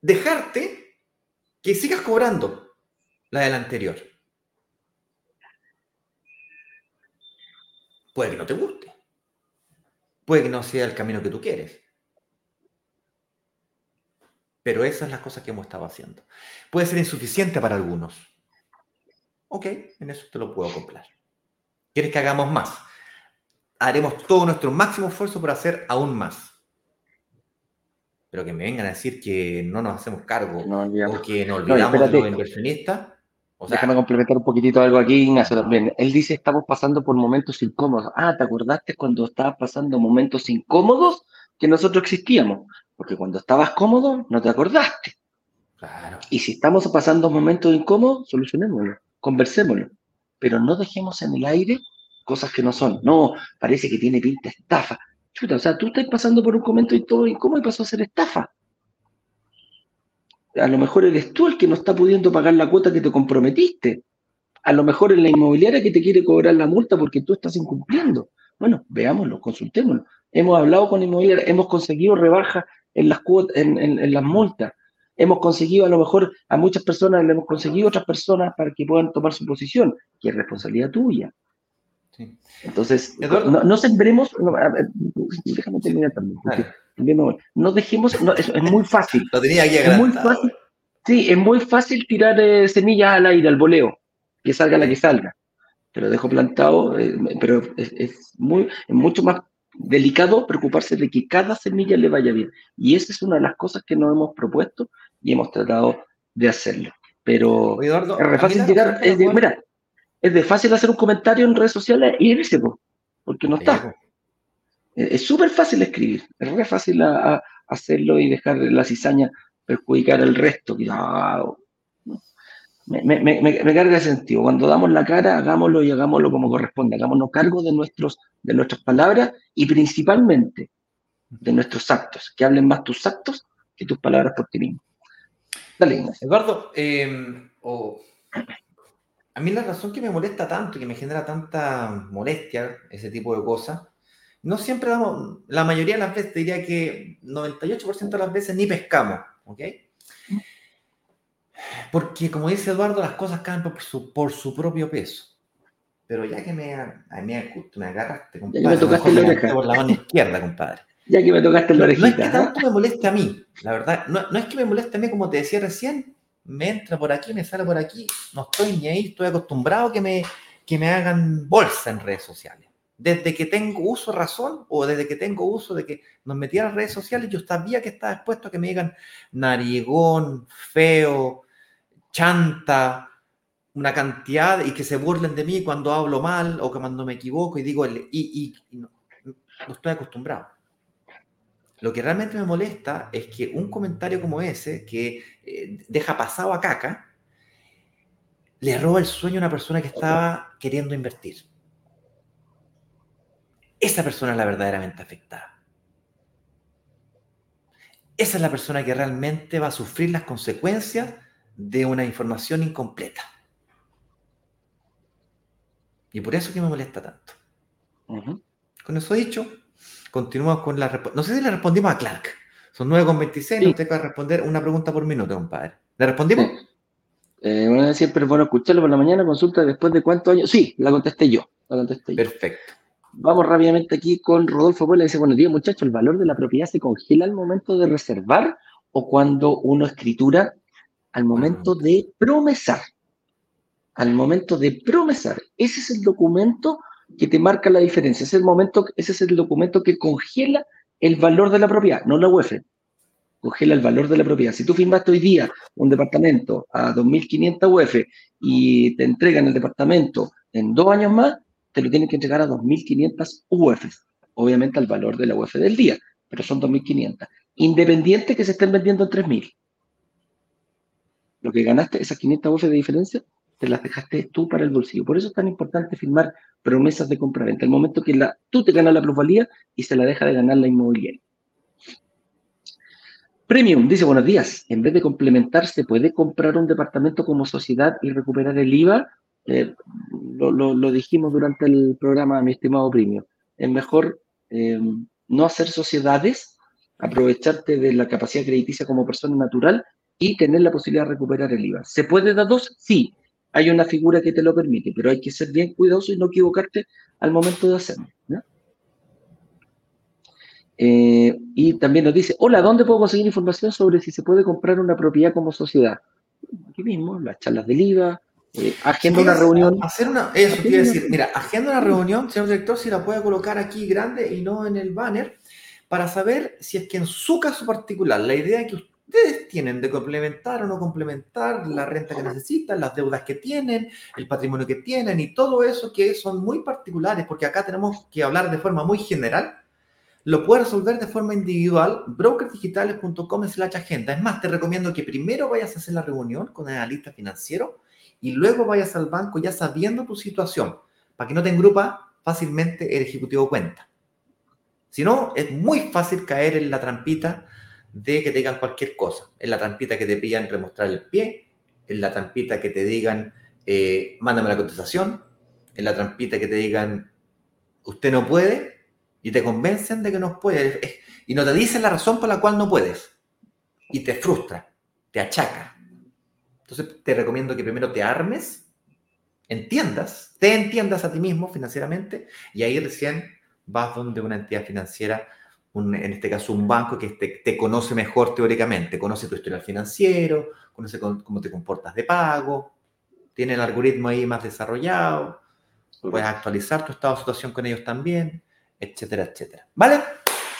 dejarte que sigas cobrando la del anterior. Puede que no te guste. Puede que no sea el camino que tú quieres. Pero esas son las cosas que hemos estado haciendo. Puede ser insuficiente para algunos. Ok, en eso te lo puedo comprar. ¿Quieres que hagamos más? Haremos todo nuestro máximo esfuerzo por hacer aún más. Pero que me vengan a decir que no nos hacemos cargo o que nos olvidamos de los inversionistas. Déjame complementar un poquitito algo aquí, Ignacio, también. Él dice, estamos pasando por momentos incómodos. Ah, ¿te acordaste cuando estabas pasando momentos incómodos que nosotros existíamos? Porque cuando estabas cómodo, no te acordaste. Claro. Y si estamos pasando momentos incómodos, solucionémoslo, conversémoslo. Pero no dejemos en el aire cosas que no son. No, parece que tiene pinta estafa. Chuta, o sea, tú estás pasando por un momento incómodo y pasó a ser estafa. A lo mejor eres tú el que no está pudiendo pagar la cuota que te comprometiste. A lo mejor es la inmobiliaria que te quiere cobrar la multa porque tú estás incumpliendo. Bueno, veámoslo, consultémoslo. Hemos hablado con inmobiliaria, hemos conseguido rebajas en las cuotas, en, las multas. Hemos conseguido, a lo mejor, a muchas personas le hemos conseguido otras personas para que puedan tomar su posición, que es responsabilidad tuya. Entonces, no, sembremos, déjame terminar también, no, dejemos, es, muy fácil. Lo tenía aquí es muy fácil, Sí, es muy fácil tirar eh, semillas al aire, al voleo, que salga la que salga. Te lo dejo plantado, eh, pero es, muy, es mucho más delicado preocuparse de que cada semilla le vaya bien. Y esa es una de las cosas que nos hemos propuesto y hemos tratado de hacerlo. Pero es fácil llegar, es de, mira, es de fácil hacer un comentario en redes sociales y irse, porque no está. Es súper fácil escribir, es re fácil hacerlo y dejar la cizaña perjudicar al resto. Me, me, me, carga ese sentido. Cuando damos la cara, hagámoslo y hagámoslo como corresponde. Hagámonos cargo de, nuestros, de nuestras palabras y principalmente de nuestros actos. Que hablen más tus actos que tus palabras por ti mismo. Dale, Eduardo, em, a mí la razón que me molesta tanto, que me genera tanta molestia, ese tipo de cosas, no siempre damos, la mayoría de las veces, diría que 98% de las veces ni pescamos, ¿ok? Porque, como dice Eduardo, las cosas caen por su, por su propio peso. Pero ya que me, me, me agarraste, compadre, ya me tocaste la oreja. por la mano izquierda, compadre. Ya que me tocaste la orejita. No, es que tanto me moleste a mí, la verdad. No, no, es que me moleste a mí, como te decía recién, me entra por aquí, me sale por aquí, no estoy ni ahí, estoy acostumbrado a que me, que me hagan bolsa en redes sociales. Desde que tengo uso razón o desde que tengo uso de que nos metieran en redes sociales, yo sabía que estaba expuesto a que me digan narigón, feo, chanta, una cantidad y que se burlen de mí cuando hablo mal o cuando me equivoco y digo, y, y, no, estoy acostumbrado. Lo que realmente me molesta es que un comentario como ese, que eh, deja pasado a caca, le roba el sueño a una persona que estaba queriendo invertir. Esa persona es la verdaderamente afectada. Esa es la persona que realmente va a sufrir las consecuencias de una información incompleta. Y por eso que me molesta tanto. Con eso dicho, continuamos con la respuesta. No sé si le respondimos a Clark. Son 9,26, sí. usted va a responder una pregunta por minuto, compadre. ¿Le respondimos? Eh, siempre es bueno escucharlo por la mañana, consulta después de cuántos años. Sí, la contesté yo. La contesté Perfecto. Vamos rápidamente aquí con Rodolfo Puebla. Dice, buenos días muchachos, ¿el valor de la propiedad se congela al momento de reservar o cuando uno escritura al momento de promesar. Al momento de promesar. Ese es el documento que te marca la diferencia. Ese es el, momento, ese es el documento que congela el valor de la propiedad, no la UEF. Congela el valor de la propiedad. Si tú firmaste hoy día un departamento a 2.500 UF y te entregan el departamento en dos años más, te lo tienen que entregar a 2.500 UF. Obviamente al valor de la UF del día, pero son 2.500. Independiente que se estén vendiendo en 3.000 lo que ganaste, esas 500 UF de diferencia, las dejaste tú para el bolsillo. Por eso es tan importante firmar promesas de compra-venta. El momento que tú te ganas la plusvalía y se la deja de ganar la inmobiliaria. Premium dice, buenos días, en vez de complementarse, puede comprar un departamento como sociedad y recuperar el IVA? Eh, lo, dijimos durante el programa, mi estimado Premium. Es mejor eh, no hacer sociedades, aprovecharte de la capacidad crediticia como persona natural y tener la posibilidad de recuperar el IVA. ¿Se puede dar dos? Sí, hay una figura que te lo permite, pero hay que ser bien cuidadoso y no equivocarte al momento de hacerlo. Eh, y también nos dice, hola, ¿dónde puedo conseguir información sobre si se puede comprar una propiedad como sociedad? Aquí mismo, las charlas del IVA, eh, agenda una reunión. Hacer una, eso quiere decir, mira, agenda una reunión, señor director, si la puede colocar aquí grande y no en el banner, para saber si es que en su caso particular, la idea que ustedes tienen de complementar o no complementar la renta que necesitan, las deudas que tienen, el patrimonio que tienen y todo eso que son muy particulares, porque acá tenemos que hablar de forma muy general, lo puedes resolver de forma individual, brokerdigitales.com slash agenda. Es más, te recomiendo que primero vayas a hacer la reunión con el analista financiero y luego vayas al banco ya sabiendo tu situación, para que no te engrupa fácilmente el ejecutivo cuenta. Si no, es muy fácil caer en la trampita de que te digan cualquier cosa. En la trampita que te pillan remostrar el pie, en la trampita que te digan eh, mándame la contestación, en la trampita que te digan usted no puede y te convencen de que no puedes y no te dicen la razón por la cual no puedes y te frustra, te achaca. Entonces te recomiendo que primero te armes, entiendas, te entiendas a ti mismo financieramente y ahí recién vas donde una entidad financiera, en este caso un banco que te, te, conoce mejor teóricamente, conoce tu historial financiero, conoce cómo te comportas de pago, tiene el algoritmo ahí más desarrollado, puedes actualizar tu estado de situación con ellos también, etcétera, etcétera. ¿Vale?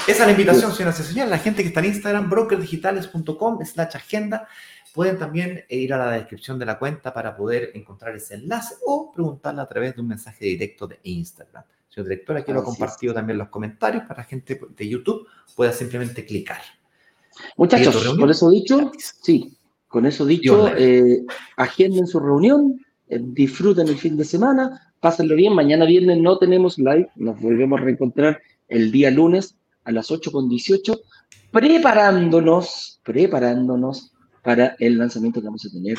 Esa es la invitación, señoras y señores. La gente que está en Instagram, brokerdigitales.com slash agenda, pueden también ir a la descripción de la cuenta para poder encontrar ese enlace o preguntarla a través de un mensaje directo de Instagram. Señor director, aquí lo he compartido también en los comentarios para la gente de YouTube pueda simplemente clicar. Muchachos, con eso dicho, sí, con eso dicho, eh, agenden su reunión, eh, disfruten el fin de semana, pásenlo bien. Mañana viernes no tenemos live, nos volvemos a reencontrar el día lunes a las 8.18, preparándonos, preparándonos para el lanzamiento que vamos a tener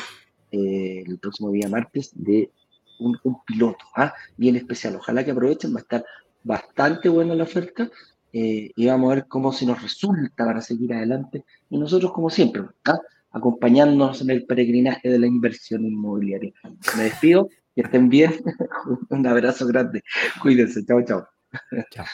eh, el próximo día martes de un, piloto, ¿ah? bien especial. Ojalá que aprovechen, va a estar bastante buena la oferta eh, y vamos a ver cómo se nos resulta para seguir adelante. Y nosotros, como siempre, ¿ah? acompañándonos en el peregrinaje de la inversión inmobiliaria. Me despido, que estén bien. Un abrazo grande. Cuídense. Chao, chao. Chao.